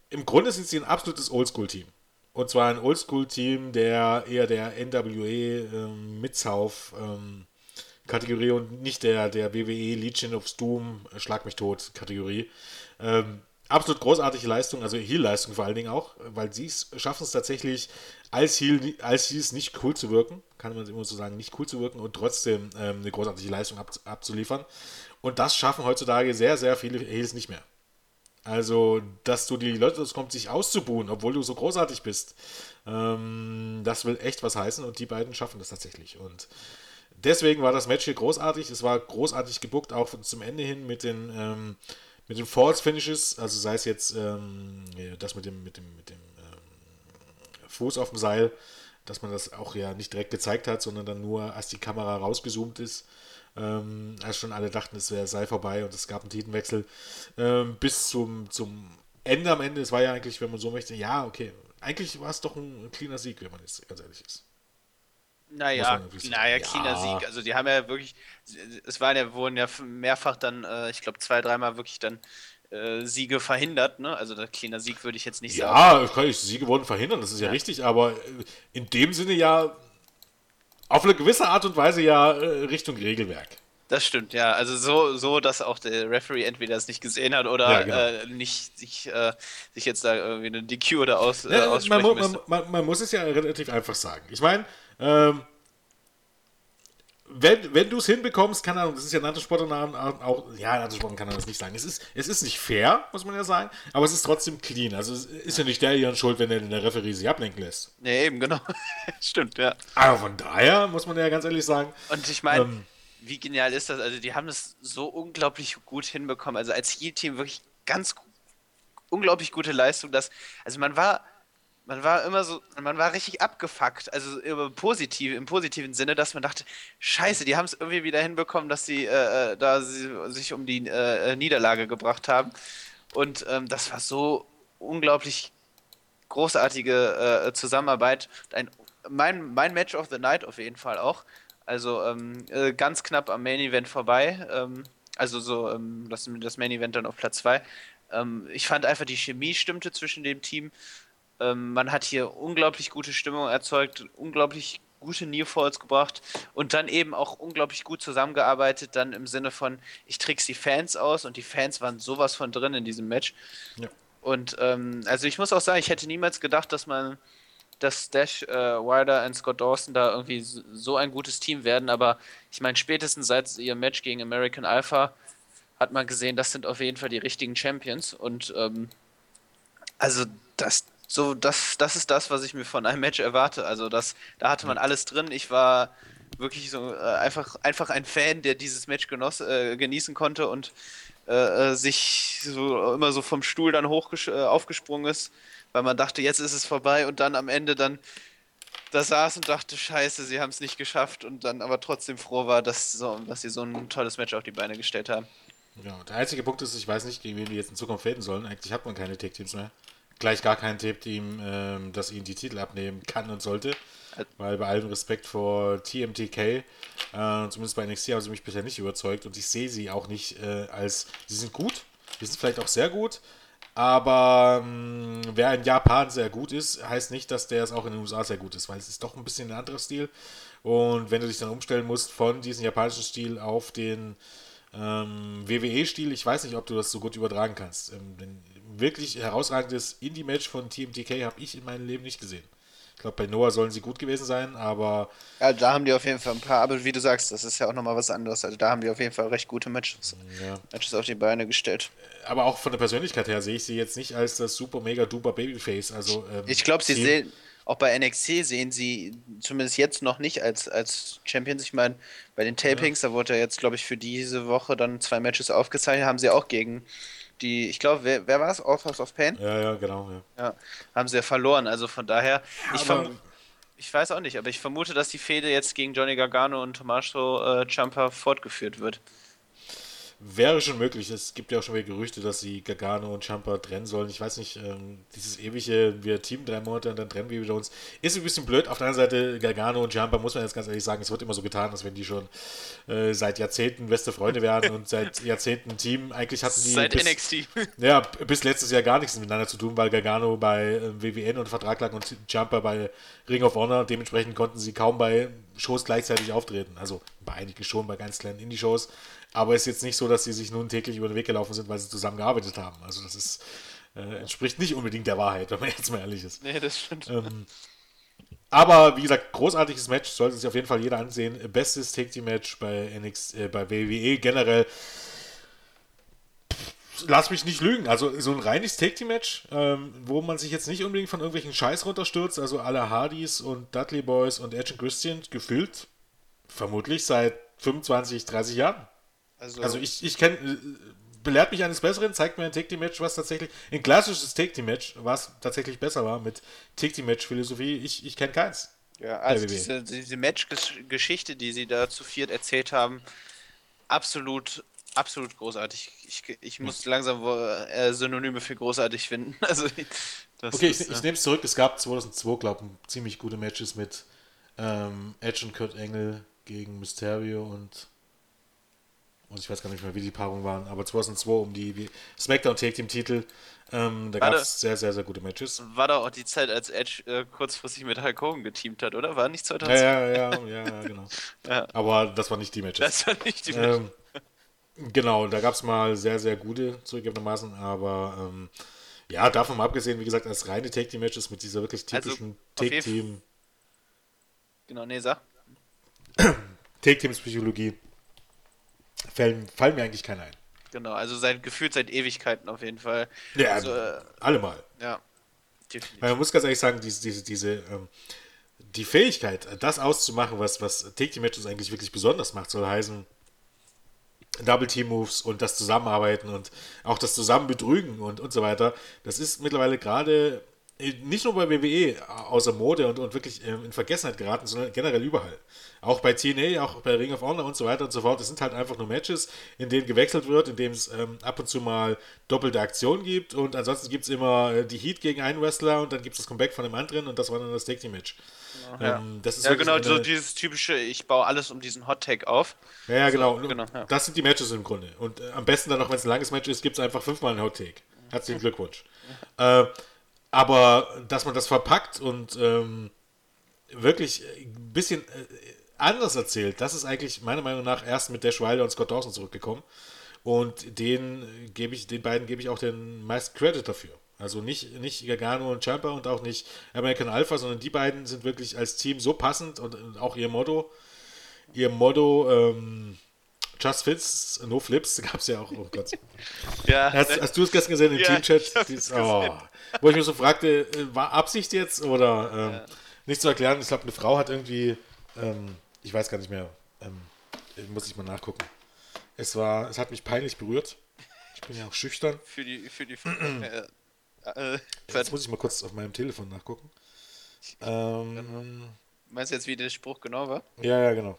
im Grunde sind sie ein absolutes Oldschool-Team. Und zwar ein Oldschool-Team, der eher der NWE ähm, ähm, und nicht der, der WWE Legion of Doom Schlag mich tot Kategorie. Ähm, absolut großartige Leistung, also Heal-Leistung vor allen Dingen auch, weil sie schaffen es tatsächlich, als Heal, als Heals nicht cool zu wirken, kann man immer so sagen, nicht cool zu wirken und trotzdem ähm, eine großartige Leistung ab, abzuliefern. Und das schaffen heutzutage sehr, sehr viele Heals nicht mehr. Also, dass du die Leute das kommt, sich auszubuhen, obwohl du so großartig bist, ähm, das will echt was heißen und die beiden schaffen das tatsächlich. Und deswegen war das Match hier großartig. Es war großartig gebuckt, auch zum Ende hin mit den, ähm, mit den False Finishes. Also sei es jetzt ähm, das mit dem, mit dem, mit dem ähm, Fuß auf dem Seil, dass man das auch ja nicht direkt gezeigt hat, sondern dann nur, als die Kamera rausgezoomt ist, ähm, als schon alle dachten, es wäre sei vorbei und es gab einen Titelwechsel, ähm, bis zum, zum Ende am Ende. Es war ja eigentlich, wenn man so möchte, ja, okay, eigentlich war es doch ein cleaner Sieg, wenn man jetzt ganz ehrlich ist. Naja, naja, cleaner ja. Sieg. Also die haben ja wirklich, es waren ja, wurden ja mehrfach dann, äh, ich glaube zwei, dreimal wirklich dann äh, Siege verhindert, ne? Also der cleaner Sieg würde ich jetzt nicht ja, sagen. Ja, Siege wurden verhindert, das ist ja, ja, richtig, aber in dem Sinne ja auf eine gewisse Art und Weise ja äh, Richtung Regelwerk. Das stimmt, ja. Also so, so, dass auch der Referee entweder es nicht gesehen hat oder ja, genau. äh, nicht sich, äh, sich jetzt da irgendwie eine DQ oder aus, äh, man, man, man, man, muss es ja relativ einfach sagen. Ich meine, ähm, wenn, wenn du es hinbekommst, kann er, das ist ja anderen Sportarten auch, ja, anderen Sportarten kann er das nicht sagen. Es ist, es ist nicht fair, muss man ja sagen, aber es ist trotzdem clean. Also es ist ja nicht der ihren Schuld, wenn der, der Referee sich ablenken lässt. Nee, eben, genau. Stimmt, ja. Aber von daher muss man ja ganz ehrlich sagen. Und ich meine, ähm, wie genial ist das? Also, die haben das so unglaublich gut hinbekommen. Also, als Heal-Team wirklich ganz unglaublich gute Leistung. Dass, also, man war man war immer so, man war richtig abgefuckt, also im, positiv, im positiven Sinne, dass man dachte, scheiße, die haben es irgendwie wieder hinbekommen, dass sie äh, äh, da sie, sich um die äh, Niederlage gebracht haben. Und ähm, das war so unglaublich großartige äh, Zusammenarbeit. Ein, mein, mein Match of the Night auf jeden Fall auch. Also ähm, äh, ganz knapp am Main Event vorbei. Ähm, also so ähm, das, das Main Event dann auf Platz 2. Ähm, ich fand einfach, die Chemie stimmte zwischen dem Team. Ähm, man hat hier unglaublich gute Stimmung erzeugt, unglaublich gute Nearfalls gebracht und dann eben auch unglaublich gut zusammengearbeitet, dann im Sinne von, ich trick's die Fans aus und die Fans waren sowas von drin in diesem Match. Ja. Und ähm, also ich muss auch sagen, ich hätte niemals gedacht, dass man, dass Dash, äh, Wilder und Scott Dawson da irgendwie so ein gutes Team werden, aber ich meine, spätestens seit ihrem Match gegen American Alpha hat man gesehen, das sind auf jeden Fall die richtigen Champions und ähm, also das, so, das, das ist das, was ich mir von einem Match erwarte. Also, das, da hatte man alles drin. Ich war wirklich so äh, einfach, einfach ein Fan, der dieses Match genoss, äh, genießen konnte und äh, äh sich so immer so vom Stuhl dann hoch äh, aufgesprungen ist, weil man dachte, jetzt ist es vorbei und dann am Ende dann da saß und dachte, scheiße, sie haben es nicht geschafft und dann aber trotzdem froh war, dass, so, dass sie so ein tolles Match auf die Beine gestellt haben. Ja, der einzige Punkt ist, ich weiß nicht, gegen wen die jetzt in Zukunft fäden sollen. Eigentlich hat man keine Tag-Teams mehr gleich gar kein Tape-Team, ähm, das ihnen die Titel abnehmen kann und sollte. Weil bei allem Respekt vor TMTK, äh, zumindest bei NXT haben sie mich bisher nicht überzeugt und ich sehe sie auch nicht äh, als, sie sind gut, sie sind vielleicht auch sehr gut, aber ähm, wer in Japan sehr gut ist, heißt nicht, dass der es auch in den USA sehr gut ist, weil es ist doch ein bisschen ein anderer Stil. Und wenn du dich dann umstellen musst von diesem japanischen Stil auf den ähm, WWE-Stil, ich weiß nicht, ob du das so gut übertragen kannst. Ähm, denn wirklich herausragendes Indie-Match von TMTK habe ich in meinem Leben nicht gesehen. Ich glaube, bei Noah sollen sie gut gewesen sein, aber. Ja, da haben die auf jeden Fall ein paar, aber wie du sagst, das ist ja auch nochmal was anderes. Also da haben die auf jeden Fall recht gute Matches, ja. Matches auf die Beine gestellt. Aber auch von der Persönlichkeit her sehe ich sie jetzt nicht als das super mega duper Babyface. Also, ähm, ich glaube, sie sehen, auch bei NXT sehen sie zumindest jetzt noch nicht als, als Champions. Ich meine, bei den Tapings, ja. da wurde ja jetzt, glaube ich, für diese Woche dann zwei Matches aufgezeichnet, haben sie auch gegen die, ich glaube, wer, wer war es? Authors of Pain? Ja, ja, genau. Ja. ja haben sie ja verloren. Also von daher, ja, ich, ich weiß auch nicht, aber ich vermute, dass die Fehde jetzt gegen Johnny Gargano und Tommaso äh, Ciampa fortgeführt wird. Wäre schon möglich. Es gibt ja auch schon wieder Gerüchte, dass sie Gargano und Champa trennen sollen. Ich weiß nicht, ähm, dieses ewige, wir teamen drei Monate und dann trennen wir wieder uns. Ist ein bisschen blöd. Auf der anderen Seite, Gargano und Champa, muss man jetzt ganz ehrlich sagen, es wird immer so getan, als wenn die schon äh, seit Jahrzehnten beste Freunde wären und seit Jahrzehnten Team. Eigentlich hatten die. Seit bis, NXT. Ja, bis letztes Jahr gar nichts miteinander zu tun, weil Gargano bei äh, WWN und Vertrag lag und Champa bei Ring of Honor. Dementsprechend konnten sie kaum bei Shows gleichzeitig auftreten. Also bei einigen schon, bei ganz kleinen Indie-Shows. Aber es ist jetzt nicht so, dass sie sich nun täglich über den Weg gelaufen sind, weil sie zusammen gearbeitet haben. Also das ist, äh, entspricht nicht unbedingt der Wahrheit, wenn man jetzt mal ehrlich ist. Nee, das stimmt. Ähm, aber wie gesagt, großartiges Match, sollte sich auf jeden Fall jeder ansehen. Bestes Take Team Match bei NX, äh, bei WWE generell. Lass mich nicht lügen. Also so ein reines Take Team Match, ähm, wo man sich jetzt nicht unbedingt von irgendwelchen Scheiß runterstürzt, also alle Hardys und Dudley Boys und Edge und Christian gefüllt vermutlich seit 25, 30 Jahren. Also, also ich, ich kenne, äh, belehrt mich eines Besseren, zeigt mir ein Take Team Match, was tatsächlich, ein klassisches Take Team Match, was tatsächlich besser war mit Take Team Match Philosophie. Ich, ich kenne keins. Ja, also diese, diese Match-Geschichte, die sie da zu viert erzählt haben, absolut, absolut großartig. Ich, ich muss ja. langsam äh, Synonyme für großartig finden. Also, okay, ist, ich, ich nehme es zurück. Es gab 2002, glaube ich, ziemlich gute Matches mit ähm, Edge und Kurt Engel gegen Mysterio und und ich weiß gar nicht mehr, wie die Paarungen waren, aber 2002 um die SmackDown Take Team Titel. Ähm, da gab es sehr, sehr, sehr gute Matches. War da auch die Zeit, als Edge äh, kurzfristig mit Hulk Hogan geteamt hat, oder? War nicht 2002? Ja, ja, ja, ja, ja genau. ja. Aber das war nicht die Matches. Das war nicht die Matches. Ähm, genau, da gab es mal sehr, sehr gute, zugegebenermaßen, aber ähm, ja, davon mal abgesehen, wie gesagt, als reine Take Team Matches mit dieser wirklich also, typischen also, Take Team. Genau, nee, sag. Take Teams Psychologie fallen, fallen mir eigentlich keine ein. Genau, also seit gefühlt seit Ewigkeiten auf jeden Fall. Ja, also, äh, alle mal. Ja, definitiv. Man muss ganz ehrlich sagen, diese, diese, diese ähm, die Fähigkeit, das auszumachen, was, was Take Team Matches eigentlich wirklich besonders macht, soll heißen, Double Team Moves und das Zusammenarbeiten und auch das Zusammenbetrügen und, und so weiter. Das ist mittlerweile gerade nicht nur bei WWE außer Mode und, und wirklich ähm, in Vergessenheit geraten, sondern generell überall. Auch bei TNA, auch bei Ring of Honor und so weiter und so fort. Es sind halt einfach nur Matches, in denen gewechselt wird, in denen es ähm, ab und zu mal doppelte Aktionen gibt und ansonsten gibt es immer äh, die Heat gegen einen Wrestler und dann gibt es das Comeback von dem anderen und das war dann das Take Team Match. Ja, ähm, das ist ja genau, eine, so dieses typische, ich baue alles um diesen Hot Take auf. Ja, ja genau. So, genau ja. Das sind die Matches im Grunde. Und äh, am besten dann noch, wenn es ein langes Match ist, gibt es einfach fünfmal einen Hot Take. Herzlichen Glückwunsch. Äh, aber dass man das verpackt und ähm, wirklich ein bisschen äh, anders erzählt, das ist eigentlich meiner Meinung nach erst mit Dash Wilder und Scott Dawson zurückgekommen. Und den gebe ich, den beiden gebe ich auch den meisten Credit dafür. Also nicht, nicht Gargano und Champa und auch nicht American Alpha, sondern die beiden sind wirklich als Team so passend und, und auch ihr Motto, ihr Motto, ähm, Just Fits, No Flips, gab es ja auch, oh Gott. ja, hast, hast du es gestern gesehen im ja, Teamchat? Oh, wo ich mich so fragte, äh, war Absicht jetzt oder ähm, ja. nicht zu erklären? Ich glaube, eine Frau hat irgendwie, ähm, ich weiß gar nicht mehr, ähm, muss ich mal nachgucken. Es war, es hat mich peinlich berührt. Ich bin ja auch schüchtern. Für die, für die. äh, äh, jetzt muss ich mal kurz auf meinem Telefon nachgucken. Ähm, Meinst du jetzt, wie der Spruch genau war? Ja, ja, genau.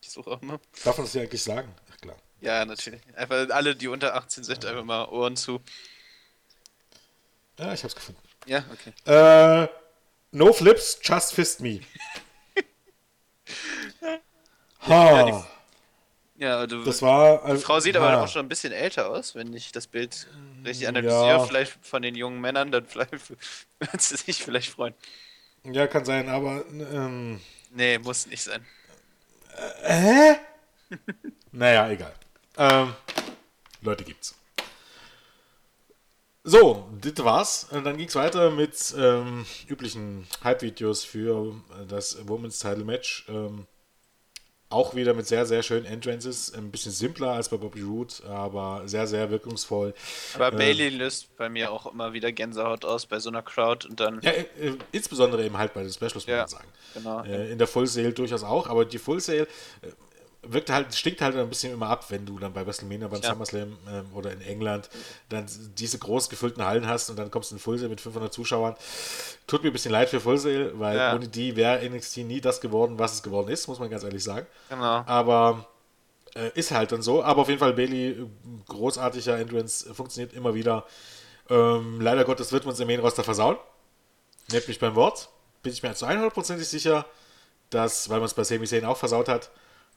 Ich suche auch mal. Darf man das ja eigentlich sagen? Ach klar. Ja, natürlich. Einfach alle, die unter 18 sind, ja. einfach mal Ohren zu. Ja, ich hab's gefunden. Ja, okay. Äh, no flips, just fist me. Ha. Ja, ja, du, das war. die Frau sieht ha. aber auch schon ein bisschen älter aus, wenn ich das Bild richtig analysiere. Ja. Vielleicht von den jungen Männern, dann vielleicht wird sie sich vielleicht freuen. Ja, kann sein, aber. Ähm, nee, muss nicht sein. Äh? Hä? naja, egal. Ähm, Leute gibt's. So, das war's. Und dann ging es weiter mit ähm, üblichen Hype-Videos für äh, das Women's Title Match. Ähm, auch wieder mit sehr, sehr schönen Entrances. Ein bisschen simpler als bei Bobby Root, aber sehr, sehr wirkungsvoll. Aber ähm, Bailey löst bei mir auch immer wieder Gänsehaut aus bei so einer Crowd und dann. Ja, äh, insbesondere eben halt bei den Specials, muss ja, man sagen. Genau. Äh, in der Full Sale durchaus auch, aber die Full Sale. Wirkt halt, stinkt halt ein bisschen immer ab, wenn du dann bei WrestleMania, beim ja. SummerSlam ähm, oder in England dann diese groß gefüllten Hallen hast und dann kommst du in Full Sail mit 500 Zuschauern. Tut mir ein bisschen leid für Full Sail, weil ja. ohne die wäre NXT nie das geworden, was es geworden ist, muss man ganz ehrlich sagen. Genau. Aber äh, ist halt dann so. Aber auf jeden Fall Bailey, großartiger Entrance, funktioniert immer wieder. Ähm, leider Gottes wird man uns im Main Roster versauen. Nehmt mich beim Wort. Bin ich mir zu 100% sicher, dass, weil man es bei Sami Zayn auch versaut hat,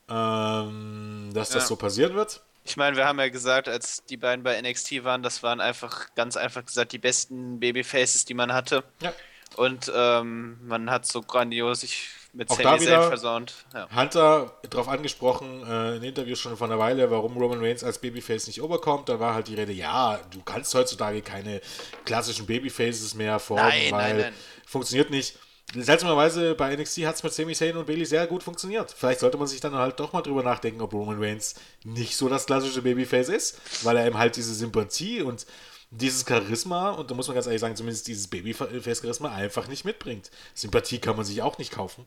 ähm, dass das so passieren wird. Ich meine, wir haben ja gesagt, als die beiden bei NXT waren, das waren einfach, ganz einfach gesagt, die besten Babyfaces, die man hatte. Ja. Und ähm, man hat so grandios sich mit Auch Sami Zayn versaunt. Ja. Hunter darauf angesprochen, äh, in Interviews schon vor einer Weile, warum Roman Reigns als Babyface nicht oberkommt. Da war halt die Rede, ja, du kannst heutzutage keine klassischen Babyfaces mehr formen, nein, weil nein, nein. funktioniert nicht. Seltsamerweise bei NXT hat es mit Sami Zayn und Bailey sehr gut funktioniert. Vielleicht sollte man sich dann halt doch mal drüber nachdenken, ob Roman Reigns nicht so das klassische Babyface ist, weil er eben halt diese Sympathie und dieses Charisma, und da muss man ganz ehrlich sagen, zumindest dieses Babyface-Charisma einfach nicht mitbringt. Sympathie kann man sich auch nicht kaufen.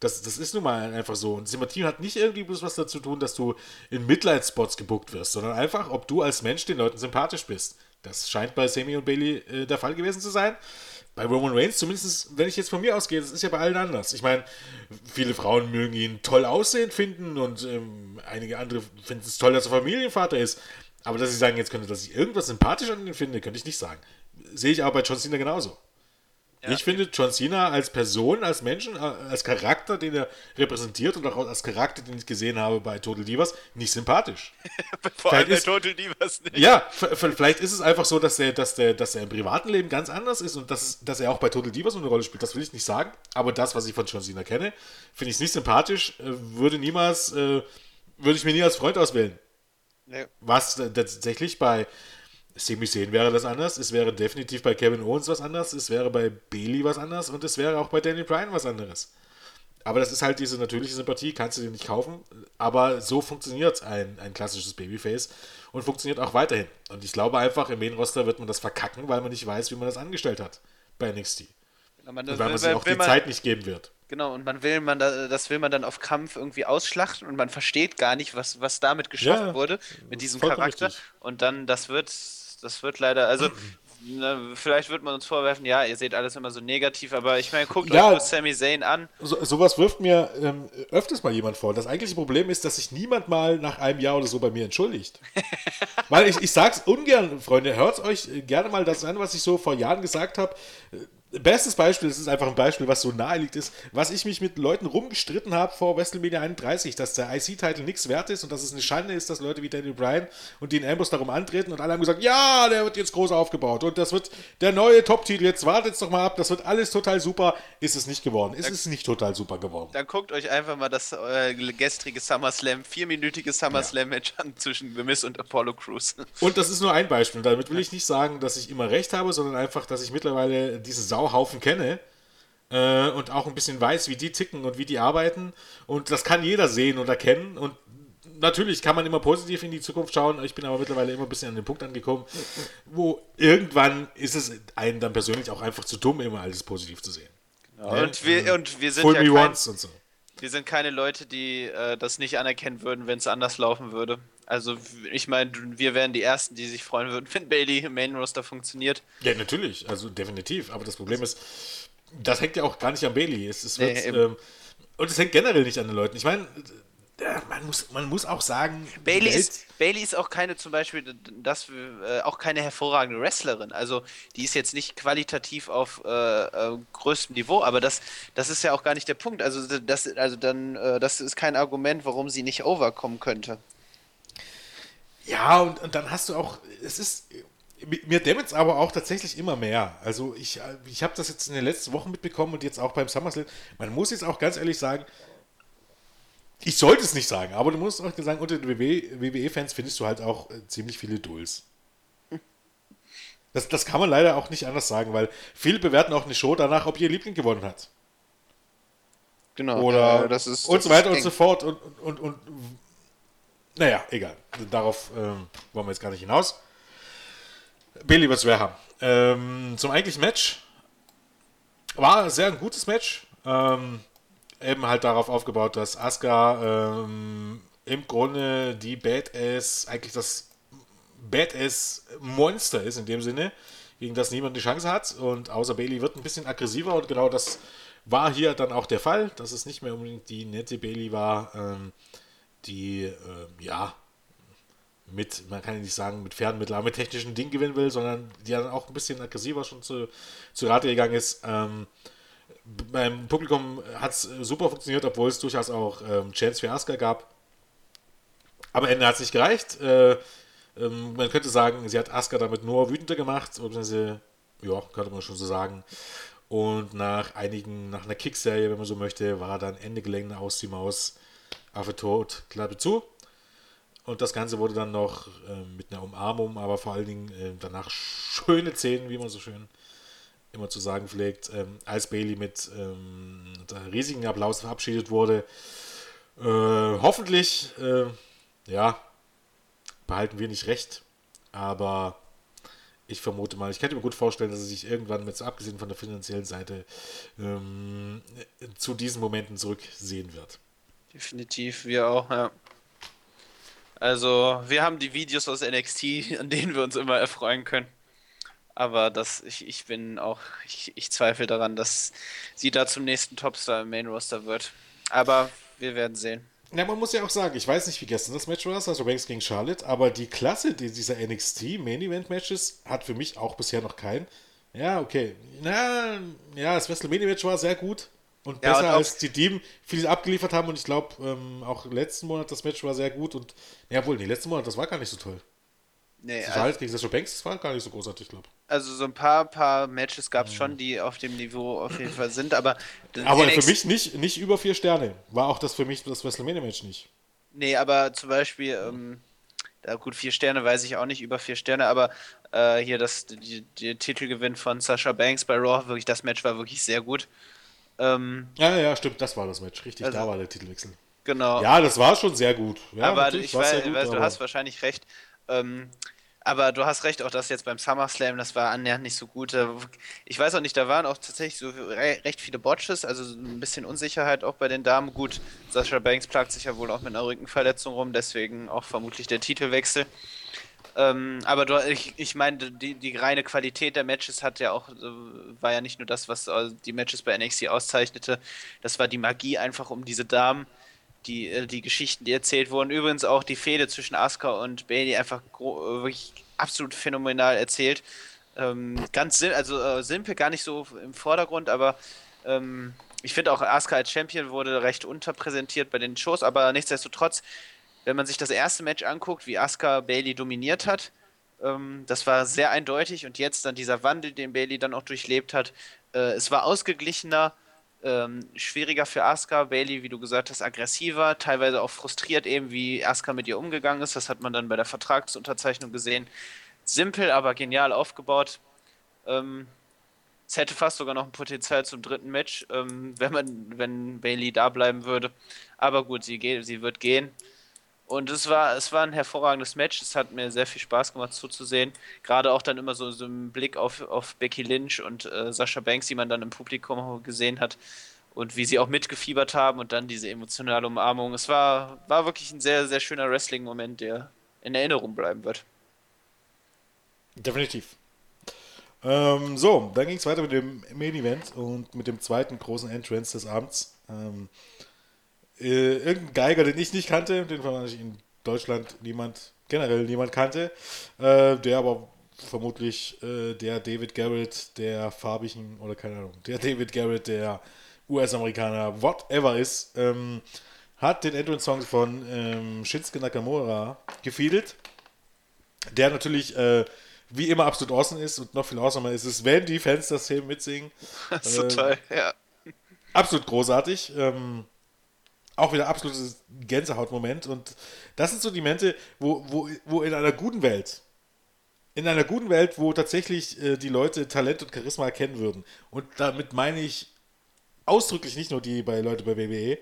Das, das ist nun mal einfach so. Und Sympathie hat nicht irgendwie bloß was dazu tun, dass du in Mitleidsspots gebuckt wirst, sondern einfach, ob du als Mensch den Leuten sympathisch bist. Das scheint bei Sammy und Bailey äh, der Fall gewesen zu sein. Bei Roman Reigns, zumindest wenn ich jetzt von mir ausgehe, das ist ja bei allen anders. Ich meine, viele Frauen mögen ihn toll aussehen finden und ähm, einige andere finden es toll, dass er Familienvater ist. Aber dass sie sagen, jetzt könnte, dass ich irgendwas sympathisch an ihm finde, könnte ich nicht sagen. Sehe ich auch bei John Cena genauso. Ja, ich finde John Cena als Person, als Menschen, äh, als Charakter, den er repräsentiert und auch als Charakter, den ich gesehen habe bei Total Divas, nicht sympathisch. Vor allem bei Total Divas nicht. Ja, vielleicht ist es einfach so, dass er, dass, der, dass er im privaten Leben ganz anders ist und dass, dass er auch bei Total Divas eine Rolle spielt. Das will ich nicht sagen. Aber das, was ich von John Cena kenne, finde ich nicht sympathisch. Äh, würde niemals, äh, würde ich mir nie als Freund auswählen. Nee. Was tatsächlich bei Semi Zayn wäre das anders. Es wäre definitiv bei Kevin Owens was anders. Es wäre bei Bailey was anders. Und es wäre auch bei Daniel Bryan was anderes. Aber das ist halt diese natürliche Sympathie, kannst du dir nicht kaufen. Aber so funktioniert ein, ein klassisches Babyface und funktioniert auch weiterhin. Und ich glaube einfach, im Main-Roster wird man das verkacken, weil man nicht weiß, wie man das angestellt hat bei NXT. Man, und weil man sich auch die man, Zeit nicht geben wird. Genau, und man will man das will man dann auf Kampf irgendwie ausschlachten und man versteht gar nicht, was, was damit geschaffen ja, wurde, mit diesem Charakter. Richtig. Und dann, das wird das wird leider, also ne, vielleicht wird man uns vorwerfen, ja, ihr seht alles immer so negativ, aber ich meine, guckt ja, euch Sami Zayn an. So, sowas wirft mir ähm, öfters mal jemand vor. Das eigentliche Problem ist, dass sich niemand mal nach einem Jahr oder so bei mir entschuldigt. Weil ich, ich sag's ungern, Freunde, hört euch gerne mal das an, was ich so vor Jahren gesagt habe bestes Beispiel, das ist einfach ein Beispiel, was so nahe liegt, ist, was ich mich mit Leuten rumgestritten habe vor WrestleMania 31, dass der IC-Titel nichts wert ist und dass es eine Schande ist, dass Leute wie Daniel Bryan und Dean Ambrose darum antreten und alle haben gesagt, ja, der wird jetzt groß aufgebaut und das wird der neue Top-Titel, jetzt wartet doch mal ab, das wird alles total super, ist es nicht geworden. Ist es nicht total super geworden. Dann guckt euch einfach mal das äh, gestrige SummerSlam, vierminütige SummerSlam-Match ja. an zwischen The Miz und Apollo Crews. Und das ist nur ein Beispiel. Damit will ich nicht sagen, dass ich immer recht habe, sondern einfach, dass ich mittlerweile diese Sau Sauhaufen kenne äh, und auch ein bisschen weiß, wie die ticken und wie die arbeiten. Und das kann jeder sehen und erkennen. Und natürlich kann man immer positiv in die Zukunft schauen. Ich bin aber mittlerweile immer ein bisschen an den Punkt angekommen, wo irgendwann ist es einem dann persönlich auch einfach zu dumm, immer alles positiv zu sehen. Genau. Und, wir, und wir sind Full ja kein, so. Wir sind keine Leute, die äh, das nicht anerkennen würden, wenn es anders laufen würde. Also ich meine, wir wären die Ersten, die sich freuen würden, wenn Bailey im Main Roster funktioniert. Ja, natürlich, also definitiv. Aber das Problem ist, das hängt ja auch gar nicht an Bailey. Es, es wird, nee, ähm, und es hängt generell nicht an den Leuten. Ich meine, man muss, man muss auch sagen, Bailey ist, Bailey ist auch keine zum Beispiel, das, äh, auch keine hervorragende Wrestlerin. Also die ist jetzt nicht qualitativ auf äh, äh, größtem Niveau, aber das, das ist ja auch gar nicht der Punkt. Also das, also dann, äh, das ist kein Argument, warum sie nicht overkommen könnte. Ja, und, und dann hast du auch, es ist, mir dämmert es aber auch tatsächlich immer mehr. Also ich, ich habe das jetzt in den letzten Wochen mitbekommen und jetzt auch beim SummerSlam. Man muss jetzt auch ganz ehrlich sagen, ich sollte es nicht sagen, aber du musst auch sagen, unter den WWE-Fans findest du halt auch äh, ziemlich viele Dulls. Das, das kann man leider auch nicht anders sagen, weil viele bewerten auch eine Show danach, ob ihr Liebling gewonnen hat. Genau. Oder äh, das ist, und das so weiter und so fort. Und, und, und, und naja, egal. Darauf ähm, wollen wir jetzt gar nicht hinaus. Bailey schwer haben. Ähm, zum eigentlichen Match. War sehr ein gutes Match. Ähm, eben halt darauf aufgebaut, dass Asuka ähm, im Grunde die Badass, eigentlich das Badass-Monster ist in dem Sinne, gegen das niemand die Chance hat. Und außer Bailey wird ein bisschen aggressiver und genau das war hier dann auch der Fall, dass es nicht mehr unbedingt die nette Bailey war, ähm, die, äh, ja, mit, man kann ja nicht sagen, mit Fernmitteln, aber mit technischen Dingen gewinnen will, sondern die dann auch ein bisschen aggressiver schon zu, zu Rate gegangen ist. Ähm, beim Publikum hat es super funktioniert, obwohl es durchaus auch ähm, Chance für Asuka gab. Am Ende hat es nicht gereicht. Äh, ähm, man könnte sagen, sie hat Asuka damit nur wütender gemacht, beziehungsweise, ja, könnte man schon so sagen. Und nach einigen, nach einer Kickserie, wenn man so möchte, war dann Ende Gelände aus die Maus, Affe tot, Klappe zu. Und das Ganze wurde dann noch äh, mit einer Umarmung, aber vor allen Dingen äh, danach schöne Szenen, wie man so schön immer zu sagen pflegt, ähm, als Bailey mit ähm, riesigen Applaus verabschiedet wurde. Äh, hoffentlich, äh, ja, behalten wir nicht recht, aber Ich vermute mal. Ich könnte mir gut vorstellen, dass er sich irgendwann mit, abgesehen von der finanziellen Seite, ähm, zu diesen Momenten zurücksehen wird. Definitiv, wir auch, ja. Also, wir haben die Videos aus NXT, an denen wir uns immer erfreuen können. Aber das, ich, ich bin auch, ich, ich zweifle daran, dass sie da zum nächsten Topstar im Main Roster wird. Aber wir werden sehen. Ja, man muss ja auch sagen, ich weiß nicht, wie gestern das Match war, also Banks gegen Charlotte, aber die Klasse dieser NXT Main Event Matches hat für mich auch bisher noch kein. Ja, okay. Na, ja, das WrestleMania Match war sehr gut und ja, besser und als die Team viel abgeliefert haben und ich glaube, ähm, auch letzten Monat das Match war sehr gut und ja, wohl, nee, letzten Monat, das war gar nicht so toll. Nee, das also, halt gegen Sasha Banks, das war gar nicht so großartig, glaube ich. Also so ein paar, paar Matches gab es mhm. schon, die auf dem Niveau auf jeden Fall sind, aber... Aber für mich nicht, nicht über vier Sterne. War auch das für mich das WrestleMania-Match nicht. Nee, aber zum Beispiel, ähm, da gut, vier Sterne weiß ich auch nicht, über vier Sterne, aber äh, hier das die, die Titelgewinn von Sasha Banks bei Raw, wirklich, das Match war wirklich sehr gut. Ähm, ja, ja, stimmt, das war das Match, richtig, also, da war der Titelwechsel. Genau. Ja, das war schon sehr gut. Ja, aber ich weiß, gut, weiß du hast wahrscheinlich recht. Ähm, aber du hast recht, auch das jetzt beim SummerSlam, das war annähernd nicht so gut. Ich weiß auch nicht, da waren auch tatsächlich so recht viele Botches, also ein bisschen Unsicherheit auch bei den Damen. Gut, Sascha Banks plagt sich ja wohl auch mit einer Rückenverletzung rum, deswegen auch vermutlich der Titelwechsel. Ähm, aber du, ich, ich meine, die, die reine Qualität der Matches hat ja auch, war ja nicht nur das, was äh, die Matches bei NXT auszeichnete, das war die Magie einfach um diese Damen die, äh, die Geschichten, die erzählt wurden. Übrigens auch die Fehde zwischen Asuka und Bailey einfach äh, wirklich absolut phänomenal erzählt. Ähm, ganz sim also äh, simpel, gar nicht so im Vordergrund, aber ähm, ich finde auch Asuka als Champion wurde recht unterpräsentiert bei den Shows, aber nichtsdestotrotz, wenn man sich das erste Match anguckt, wie Asuka Bailey dominiert hat, ähm, das war sehr eindeutig und jetzt dann dieser Wandel, den Bailey dann auch durchlebt hat, äh, es war ausgeglichener, ähm, schwieriger für Asuka. Bailey, wie du gesagt hast, aggressiver, teilweise auch frustriert eben, wie Asuka mit ihr umgegangen ist. Das hat man dann bei der Vertragsunterzeichnung gesehen. Simpel, aber genial aufgebaut. Ähm, es hätte fast sogar noch ein Potenzial zum dritten Match, ähm, wenn man, wenn Bailey da bleiben würde. Aber gut, sie geht, sie wird gehen. Und es war, es war ein hervorragendes Match. Es hat mir sehr viel Spaß gemacht zuzusehen. Gerade auch dann immer so, so ein Blick auf, auf Becky Lynch und äh, Sascha Banks, die man dann im Publikum gesehen hat. Und wie sie auch mitgefiebert haben und dann diese emotionale Umarmung. Es war, war wirklich ein sehr, sehr schöner Wrestling-Moment, der in Erinnerung bleiben wird. Definitiv. Ähm, so, dann ging es weiter mit dem Main Event und mit dem zweiten großen Entrance des Abends. Ähm, äh, irgendein Geiger, den ich nicht kannte, den wahrscheinlich in Deutschland niemand, generell niemand kannte, äh, der aber vermutlich äh, der David Garrett der farbigen, oder keine Ahnung, der David Garrett der US-Amerikaner, whatever ist, ähm, hat den Entrance-Song von ähm, Shinsuke Nakamura gefiedelt, der natürlich äh, wie immer absolut awesome ist und noch viel awesomer ist es, wenn die Fans das Thema mitsingen. Das ist total, ja. Absolut großartig. Ähm, auch wieder absolutes Gänsehautmoment. Und das sind so die Momente, wo, wo, wo in einer guten Welt, in einer guten Welt, wo tatsächlich äh, die Leute Talent und Charisma erkennen würden. Und damit meine ich ausdrücklich nicht nur die bei Leute bei WWE,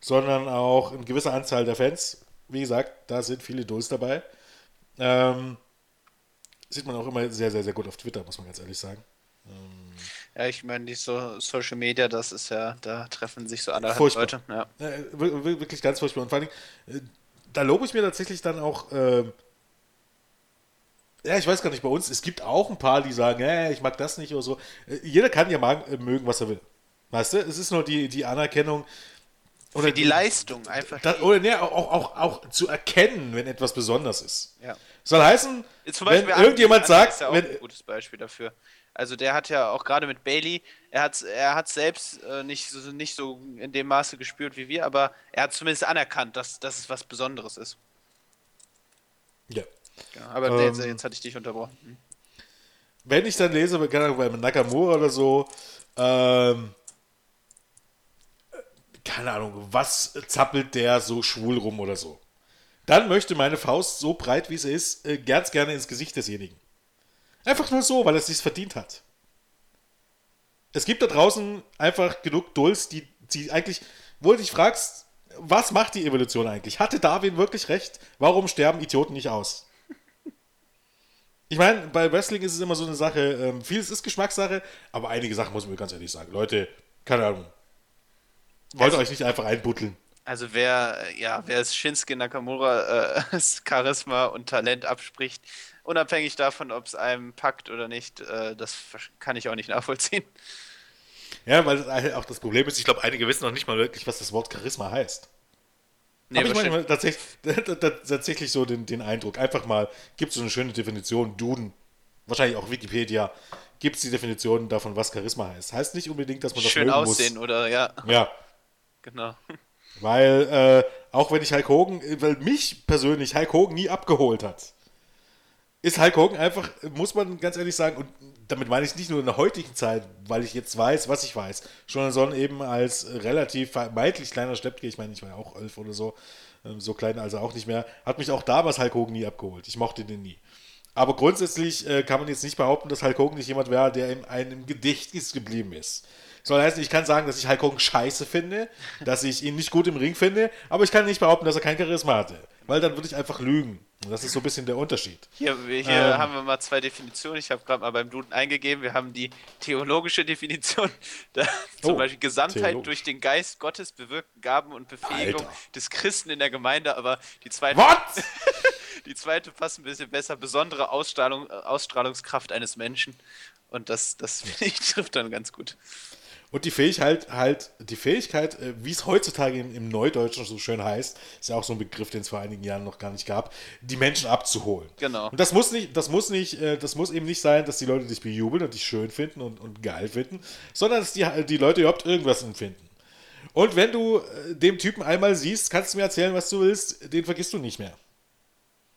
sondern auch eine gewisse Anzahl der Fans. Wie gesagt, da sind viele Dulls dabei. Ähm, sieht man auch immer sehr, sehr, sehr gut auf Twitter, muss man ganz ehrlich sagen. Ähm, ja, ich meine, die so Social Media, das ist ja, da treffen sich so andere Leute. Ja. ja. wirklich ganz furchtbar. Und vor allem, äh, da lobe ich mir tatsächlich dann auch, äh, ja, ich weiß gar nicht, bei uns, es gibt auch ein paar, die sagen, äh, ich mag das nicht oder so. Äh, jeder kann ja mag, mögen, was er will. Weißt du? Es ist nur die, die Anerkennung. Oder Für die, Leistung einfach. Das, oder ne, auch, auch, auch zu erkennen, wenn etwas besonders ist. Ja. Soll heißen, wenn irgendjemand sagt. ist ja auch wenn, ein gutes Beispiel dafür. Also der hat ja auch gerade mit Bailey, er hat er hat selbst äh, nicht, so, nicht so in dem Maße gespürt wie wir, aber er hat zumindest anerkannt, dass, dass es was Besonderes ist. Ja. ja aber ähm, jetzt, jetzt, hatte ich dich unterbrochen. Hm. Wenn ich dann lese, keine Ahnung, bei Nakamura oder so, ähm, keine Ahnung, was zappelt der so schwul rum oder so. Dann möchte meine Faust so breit wie sie ist, äh, ganz gerne ins Gesicht desjenigen. Einfach nur so, weil er es sich verdient hat. Es gibt da draußen einfach genug Dulls, die, die eigentlich, wo du dich fragst, was macht die Evolution eigentlich? Hatte Darwin wirklich recht? Warum sterben Idioten nicht aus? Ich meine, bei Wrestling ist es immer so eine Sache, ähm, vieles ist Geschmackssache, aber einige Sachen muss man ganz ehrlich sagen. Leute, keine Ahnung. Wollt also, euch nicht einfach einbutteln. Also wer, ja, wer es Shinsuke Nakamura äh, Charisma und Talent abspricht, unabhängig davon, ob es einem packt oder nicht, äh, das kann ich auch nicht nachvollziehen. Ja, weil auch das Problem ist, ich glaube, einige wissen noch nicht mal wirklich, was das Wort Charisma heißt. Nee, Habe ich manchmal tatsächlich, tatsächlich so den, den Eindruck. Einfach mal, gibt es so eine schöne Definition, Duden, wahrscheinlich auch Wikipedia, gibt es die Definition davon, was Charisma heißt. Heißt nicht unbedingt, dass man das Schön aussehen, muss. oder ja. Ja. Genau. Weil, äh, auch wenn ich Hulk Hogan, weil mich persönlich Hulk Hogan nie abgeholt hat, ist Hulk Hogan einfach, muss man ganz ehrlich sagen, und damit meine ich nicht nur in der heutigen Zeit, weil ich jetzt weiß, was ich weiß, sondern eben als relativ vermeintlich kleiner Steppke, ich meine, ich war ja auch elf oder so, ähm, so klein also auch nicht mehr, hat mich auch damals Hulk Hogan nie abgeholt. Ich mochte den nie. Aber grundsätzlich äh, kann man jetzt nicht behaupten, dass Hulk Hogan nicht jemand wäre, der in einem Gedächtnis geblieben ist. Soll heißen, ich kann sagen, dass ich Hulk Hogan scheiße finde, dass ich ihn nicht gut im Ring finde, aber ich kann nicht behaupten, dass er kein Charisma hatte. Weil dann würde ich einfach lügen. Das ist so ein bisschen der Unterschied. Hier, hier ähm, haben wir mal zwei Definitionen. Ich habe gerade mal beim Duden eingegeben. Wir haben die theologische Definition, da, zum oh, Beispiel Gesamtheit durch den Geist Gottes bewirkten Gaben und Befähigung Alter. des Christen in der Gemeinde. Aber die zweite, die zweite passt ein bisschen besser. Besondere Ausstrahlung, Ausstrahlungskraft eines Menschen. Und das, das ich, trifft dann ganz gut. Und die Fähigkeit, halt, die Fähigkeit, äh, wie es heutzutage im, im Neudeutschen so schön heißt, ist ja auch so ein Begriff, den es vor einigen Jahren noch gar nicht gab, die Menschen abzuholen. Genau. Und das muss nicht, das muss nicht, äh, das muss eben nicht sein, dass die Leute dich bejubeln und dich schön finden und, und geil finden, sondern dass die, die Leute überhaupt irgendwas empfinden. Und wenn du äh, dem Typen einmal siehst, kannst du mir erzählen, was du willst, den vergisst du nicht mehr.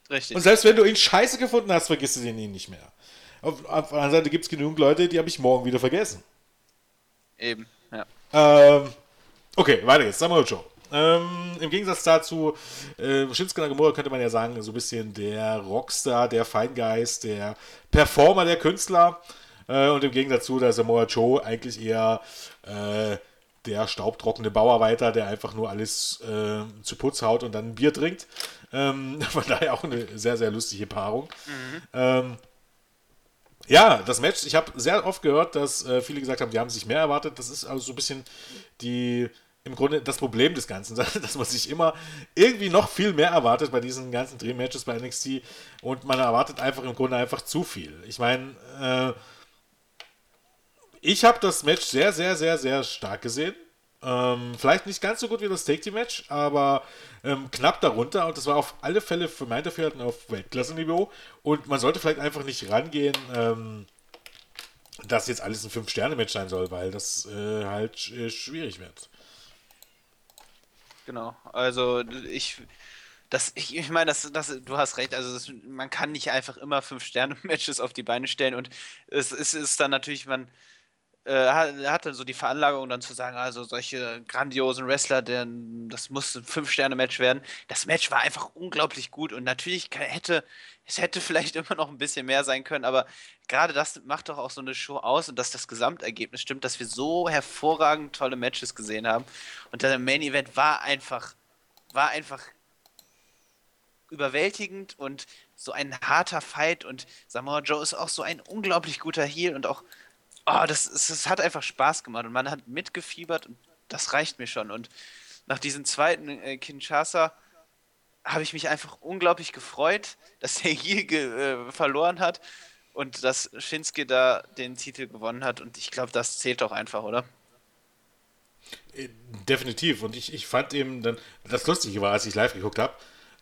Richtig. Und selbst wenn du ihn scheiße gefunden hast, vergisst du den ihn nicht mehr. Auf, auf der anderen Seite gibt es genügend Leute, die habe ich morgen wieder vergessen. Eben, ja. Ähm, okay, weiter geht's. Samuel Joe. Ähm, Im Gegensatz dazu, äh, Shinsuke Nagamura könnte man ja sagen, so ein bisschen der Rockstar, der Feingeist, der Performer, der Künstler. Äh, und im Gegensatz dazu, der Samoa Joe eigentlich eher äh, der staubtrockene Bauarbeiter, der einfach nur alles äh, zu Putz haut und dann ein Bier trinkt. Ähm, von daher auch eine sehr, sehr lustige Paarung. Mhm. Ähm, ja, das Match, ich habe sehr oft gehört, dass äh, viele gesagt haben, die haben sich mehr erwartet. Das ist also so ein bisschen die, im Grunde das Problem des Ganzen, dass man sich immer irgendwie noch viel mehr erwartet bei diesen ganzen Drehmatches bei NXT und man erwartet einfach im Grunde einfach zu viel. Ich meine, äh, ich habe das Match sehr, sehr, sehr, sehr stark gesehen. Ähm, vielleicht nicht ganz so gut wie das Take-Team-Match, aber ähm, knapp darunter. Und das war auf alle Fälle für mein Dafürhalten auf Weltklasse-Niveau. Und man sollte vielleicht einfach nicht rangehen, ähm, dass jetzt alles ein 5-Sterne-Match sein soll, weil das äh, halt äh, schwierig wird. Genau, also ich. Das, ich, ich meine, das, das, du hast recht. Also, das, man kann nicht einfach immer 5-Sterne-Matches auf die Beine stellen. Und es, es ist dann natürlich, man, äh, hatte so die Veranlagung dann zu sagen, also solche grandiosen Wrestler, denn das muss ein Fünf-Sterne-Match werden. Das Match war einfach unglaublich gut und natürlich hätte es hätte vielleicht immer noch ein bisschen mehr sein können, aber gerade das macht doch auch so eine Show aus und dass das Gesamtergebnis stimmt, dass wir so hervorragend tolle Matches gesehen haben und der Main Event war einfach war einfach überwältigend und so ein harter Fight und Samoa Joe ist auch so ein unglaublich guter Heel und auch oh, das, das hat einfach Spaß gemacht und man hat mitgefiebert und das reicht mir schon. Und nach diesem zweiten äh, Kinshasa habe ich mich einfach unglaublich gefreut, dass der hier äh, verloren hat und dass Shinsuke da den Titel gewonnen hat. Und ich glaube, das zählt doch einfach, oder? Äh, definitiv. Und ich, ich fand eben dann, das Lustige war, als ich live geguckt habe,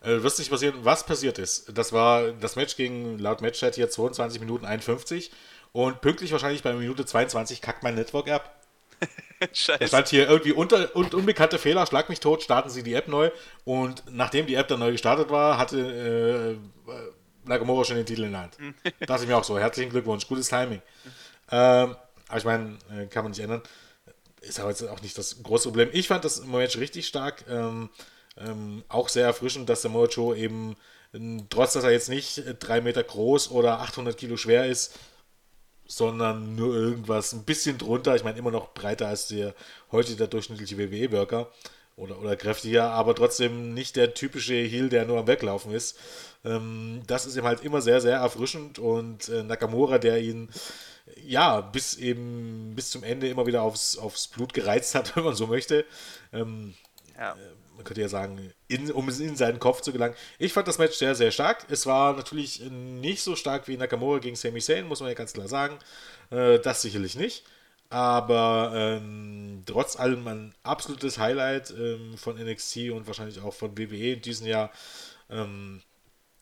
äh, wirst nicht passieren, was passiert ist. Das war, das Match ging laut Matchchat hier 22 Minuten 51 und pünktlich wahrscheinlich bei Minute 22 kackt mein Network ab. Scheiße. Es stand hier irgendwie unter, und unbekannte Fehler, schlag mich tot, starten Sie die App neu. Und nachdem die App dann neu gestartet war, hatte äh, Nakamura schon den Titel in der Hand. da dachte ich mir auch so, herzlichen Glückwunsch, gutes Timing. Ähm, aber ich meine, äh, kann man nicht ändern. Ist aber jetzt auch nicht das große Problem. Ich fand das im Moment richtig stark. Ähm, ähm, auch sehr erfrischend, dass der Mojo eben, trotz dass er jetzt nicht drei Meter groß oder 800 Kilo schwer ist, sondern nur irgendwas ein bisschen drunter. Ich meine, immer noch breiter als der heute der durchschnittliche WWE-Worker. oder, oder kräftiger, aber trotzdem nicht der typische Heel, der nur am Weglaufen ist. Ähm, das ist ihm halt immer sehr, sehr erfrischend und äh, Nakamura, der ihn ja bis eben bis zum Ende immer wieder aufs, aufs Blut gereizt hat, wenn man so möchte. Ähm, ja. Man könnte ja sagen, in, um in seinen Kopf zu gelangen. Ich fand das Match sehr, sehr stark. Es war natürlich nicht so stark wie Nakamura gegen Sami Zayn, muss man ja ganz klar sagen. Äh, das sicherlich nicht. Aber ähm, trotz allem ein absolutes Highlight ähm, von NXT und wahrscheinlich auch von WWE in diesem Jahr. Ähm,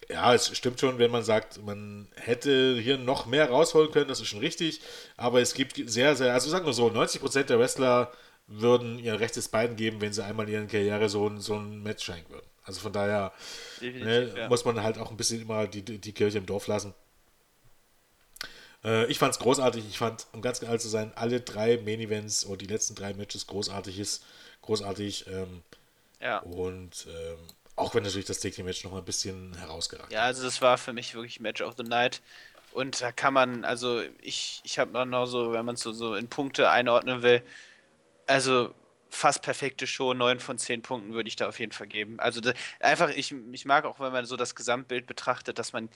ja, es stimmt schon, wenn man sagt, man hätte hier noch mehr rausholen können, das ist schon richtig. Aber es gibt sehr, sehr, also sagen wir so, 90% der Wrestler würden ihr rechtes Bein geben, wenn sie einmal in ihrer Karriere so ein, so ein Match schenken würden. Also von daher ne, ja. muss man halt auch ein bisschen immer die, die Kirche im Dorf lassen. Äh, ich fand es großartig. Ich fand, um ganz genau zu sein, alle drei Main Events oder die letzten drei Matches großartig ist. Großartig. Ähm, ja. Und ähm, auch wenn natürlich das Take Match noch mal ein bisschen herausgeragt Ja, also das war für mich wirklich Match of the Night. Und da kann man, also ich, ich habe noch so, wenn man es so, so in Punkte einordnen will, also fast perfekte Show, 9 von 10 Punkten würde ich da auf jeden Fall geben. Also da, einfach, ich, ich mag auch, wenn man so das Gesamtbild betrachtet, dass man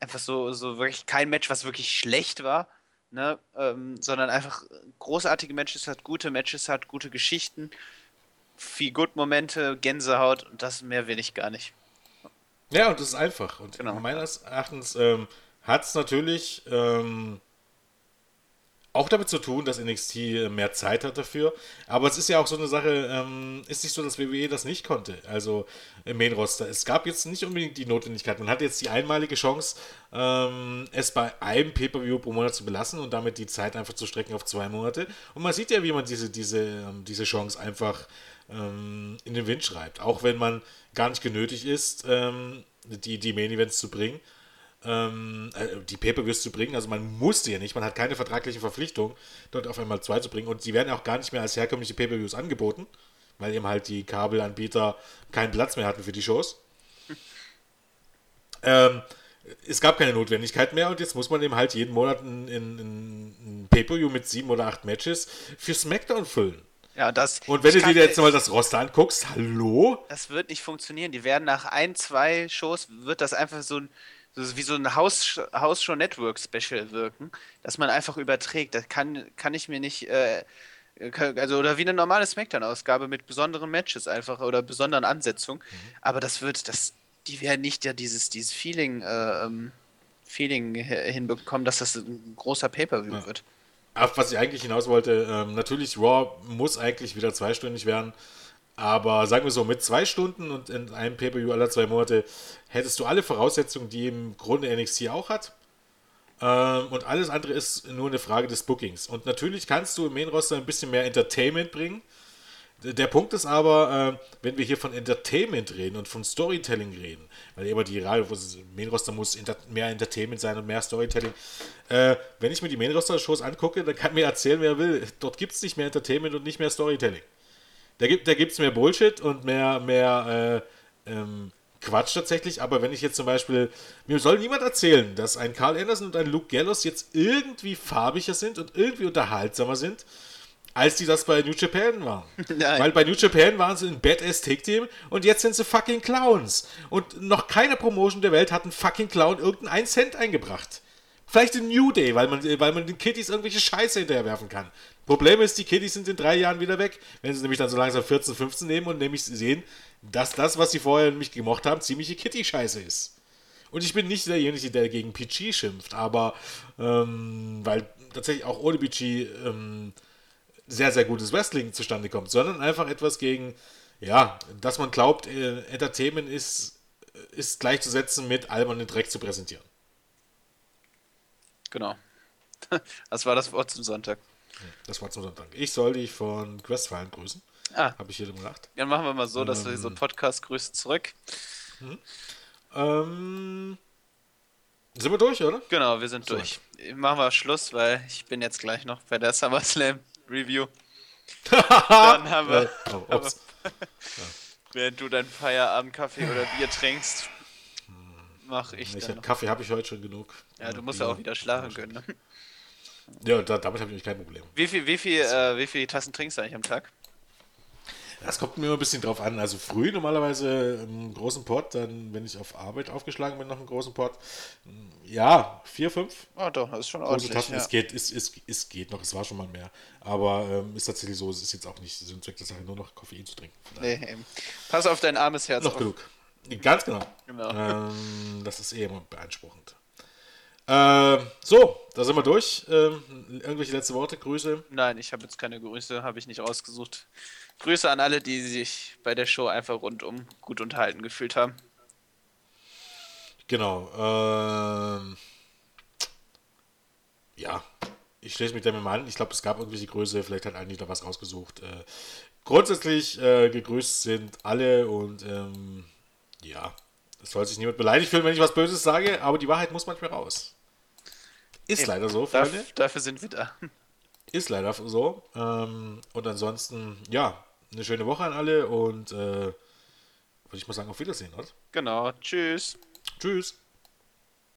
einfach so, so wirklich kein Match, was wirklich schlecht war, ne, ähm, sondern einfach großartige Matches hat, gute Matches hat, gute Geschichten, viel Good-Momente, Gänsehaut und das mehr will ich gar nicht. Ja, und das ist einfach. Und genau. meines Erachtens ähm, hat es natürlich ähm, auch damit zu tun, dass NXT mehr Zeit hat dafür. Aber es ist ja auch so eine Sache, ähm, ist nicht so, dass WWE das nicht konnte. Also im Main Roster. Es gab jetzt nicht unbedingt die Notwendigkeit. Man hat jetzt die einmalige Chance, ähm, es bei einem Pay-Per-View pro Monat zu belassen und damit die Zeit einfach zu strecken auf zwei Monate. Und man sieht ja, wie man diese, diese, ähm, diese Chance einfach ähm, in den Wind schreibt. Auch wenn man gar nicht genötigt ist, ähm, die, die Main Events zu bringen ähm, äh, die Pay-Per-Views zu bringen. Also man musste ja nicht, man hat keine vertragliche Verpflichtung, dort auf einmal zwei zu bringen. Und die werden auch gar nicht mehr als herkömmliche Pay-Per-Views angeboten, weil eben halt die Kabelanbieter keinen Platz mehr hatten für die Shows. ähm, es gab keine Notwendigkeit mehr und jetzt muss man eben halt jeden Monat ein, ein, ein Pay-Per-View mit sieben oder acht Matches für SmackDown füllen. Ja, das, und wenn du dir jetzt mal das Roster anguckst, hallo? Das wird nicht funktionieren. Die werden nach ein, zwei Shows, wird das einfach so ein wie so ein Haus, Hausshow Network Special wirken, dass man einfach überträgt. Das kann, kann ich mir nicht, äh, also oder wie eine normale Smackdown-Ausgabe mit besonderen Matches einfach oder besonderen Ansetzungen. Mhm. Aber das wird, das, die werden nicht ja dieses, dieses Feeling, äh, ähm, Feeling hinbekommen, dass das ein großer Pay-Per-View ja. wird. Auf was ich eigentlich hinaus wollte, ähm, natürlich, Raw muss eigentlich wieder zweistündig werden. Aber sagen wir so, mit zwei Stunden und in einem Pay-Per-View aller zwei Monate hättest du alle Voraussetzungen, die im Grunde NXT auch hat. Ähm, und alles andere ist nur eine Frage des Bookings. Und natürlich kannst du im Main-Roster ein bisschen mehr Entertainment bringen. Der Punkt ist aber, äh, wenn wir hier von Entertainment reden und von Storytelling reden, weil immer die Main-Roster muss mehr Entertainment sein und mehr Storytelling. Äh, wenn ich mir die Main-Roster-Shows angucke, dann kann mir erzählen, wer will. Dort gibt es nicht mehr Entertainment und nicht mehr Storytelling. Da gibt es da mehr Bullshit und mehr, mehr äh, ähm, Quatsch tatsächlich. Aber wenn ich jetzt zum Beispiel, mir soll niemand erzählen, dass ein Carl Anderson und ein Luke Gallows jetzt irgendwie farbiger sind und irgendwie unterhaltsamer sind, als die das bei New Japan waren. Nein. Weil bei New Japan waren sie ein Badass Take Team und jetzt sind sie fucking Clowns. Und noch keine Promotion der Welt hat einen fucking Clown irgendeinen Cent eingebracht. Vielleicht in New Day, weil man, weil man den Kitties irgendwelche Scheiße hinterherwerfen kann. Problem ist, die Kitties sind in drei Jahren wieder weg, wenn sie nämlich dann so langsam 14, 15 nehmen und nämlich sehen, dass das, was sie vorher nämlich gemocht haben, ziemliche Kitty-Scheiße ist. Und ich bin nicht derjenige, der gegen PG schimpft, aber ähm, weil tatsächlich auch ohne PG ähm, sehr, sehr gutes Wrestling zustande kommt, sondern einfach etwas gegen, ja, dass man glaubt, äh, Entertainment ist, ist gleichzusetzen mit albernen Dreck zu präsentieren. Genau. Das war das Wort zum Sonntag. Das war zum Sonntag. Ich soll dich von Questfallen grüßen. Ah. Habe ich hier gemacht. Dann machen wir mal so, dass ähm, wir so einen Podcast grüßen zurück. Mhm. Ähm, sind wir durch, oder? Genau, wir sind so. durch. Machen wir Schluss, weil ich bin jetzt gleich noch bei der SummerSlam Review. Dann haben wir. oh, haben wir während du deinen Feierabendkaffee oder Bier trinkst, mache ich. ich hab, Kaffee habe ich heute schon genug. Ja, du musst ja auch wieder schlafen können. Ne? Ja, da, damit habe ich kein Problem. Wie viel, wie viel, äh, wie viele Tassen trinkst du eigentlich am Tag? Das kommt mir immer ein bisschen drauf an. Also früh normalerweise im großen Port, dann, wenn ich auf Arbeit aufgeschlagen bin, noch einen großen Port. Ja, vier, fünf. Ah, oh, doch, das ist schon ordentlich. Tassen. Ja. Es, geht, es, es, es geht noch, es war schon mal mehr. Aber ähm, ist tatsächlich so, es ist jetzt auch nicht Sinn und Zweck der Sache, nur noch Koffein zu trinken. Nee, eben. Pass auf dein armes Herz Noch auf. genug. Ganz genau. genau. Ähm, das ist eh immer beanspruchend. Äh, so, da sind wir durch. Ähm, irgendwelche letzte Worte, Grüße? Nein, ich habe jetzt keine Grüße, habe ich nicht rausgesucht. Grüße an alle, die sich bei der Show einfach rundum gut unterhalten gefühlt haben. Genau. Ähm, ja, ich schließe mich damit mal an. Ich glaube, es gab irgendwelche Grüße, vielleicht hat eigentlich da was rausgesucht. Äh, grundsätzlich äh, gegrüßt sind alle und ähm, ja, es soll sich niemand beleidigt fühlen, wenn ich was Böses sage, aber die Wahrheit muss manchmal raus. Ist Eben. leider so, Freunde. Darf, dafür sind wir da. Ist leider so. Ähm, und ansonsten, ja, eine schöne Woche an alle und äh, würde ich mal sagen, auf Wiedersehen, oder? Genau. Tschüss. Tschüss.